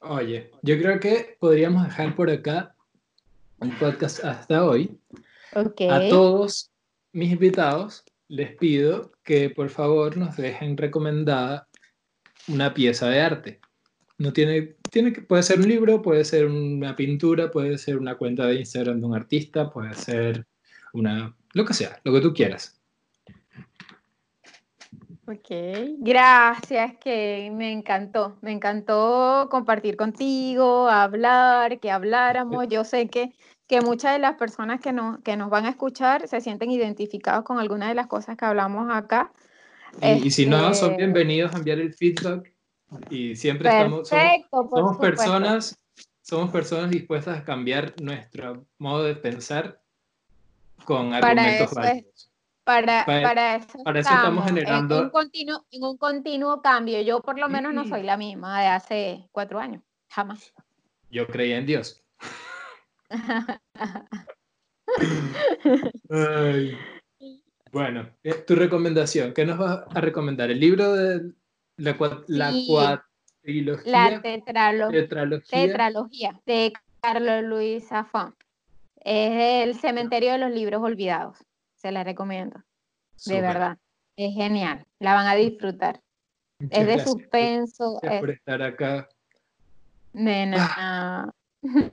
Oye, yo creo que podríamos dejar por acá el podcast hasta hoy. Okay. A todos mis invitados les pido que por favor nos dejen recomendada una pieza de arte. No tiene, tiene que, puede ser un libro, puede ser una pintura, puede ser una cuenta de Instagram de un artista, puede ser una, lo que sea, lo que tú quieras. Ok, gracias, que me encantó, me encantó compartir contigo, hablar, que habláramos. Yo sé que, que muchas de las personas que nos, que nos van a escuchar se sienten identificados con algunas de las cosas que hablamos acá. Y, y si no, son este bienvenidos a enviar el feedback y siempre estamos, somos, personas, somos personas dispuestas a cambiar nuestro modo de pensar con argumentos válidos. Para, para, eso, para eso estamos, generando... En un, continuo, en un continuo cambio. Yo por lo menos no soy la misma de hace cuatro años, jamás. Yo creía en Dios. <laughs> Bueno, eh, tu recomendación, ¿qué nos vas a recomendar? ¿El libro de la, la La tetralogía. de Carlos Luis Zafón. Es el cementerio de los libros olvidados. Se la recomiendo. De verdad. Es genial. La van a disfrutar. es de suspenso. Gracias por estar acá. Nena. Ah. <laughs>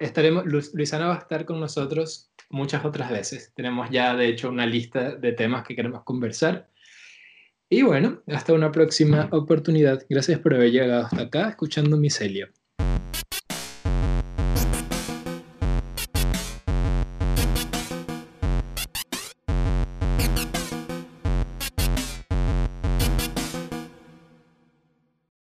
estaremos, Luisana va a estar con nosotros muchas otras veces. Tenemos ya, de hecho, una lista de temas que queremos conversar. Y bueno, hasta una próxima oportunidad. Gracias por haber llegado hasta acá escuchando Micelio.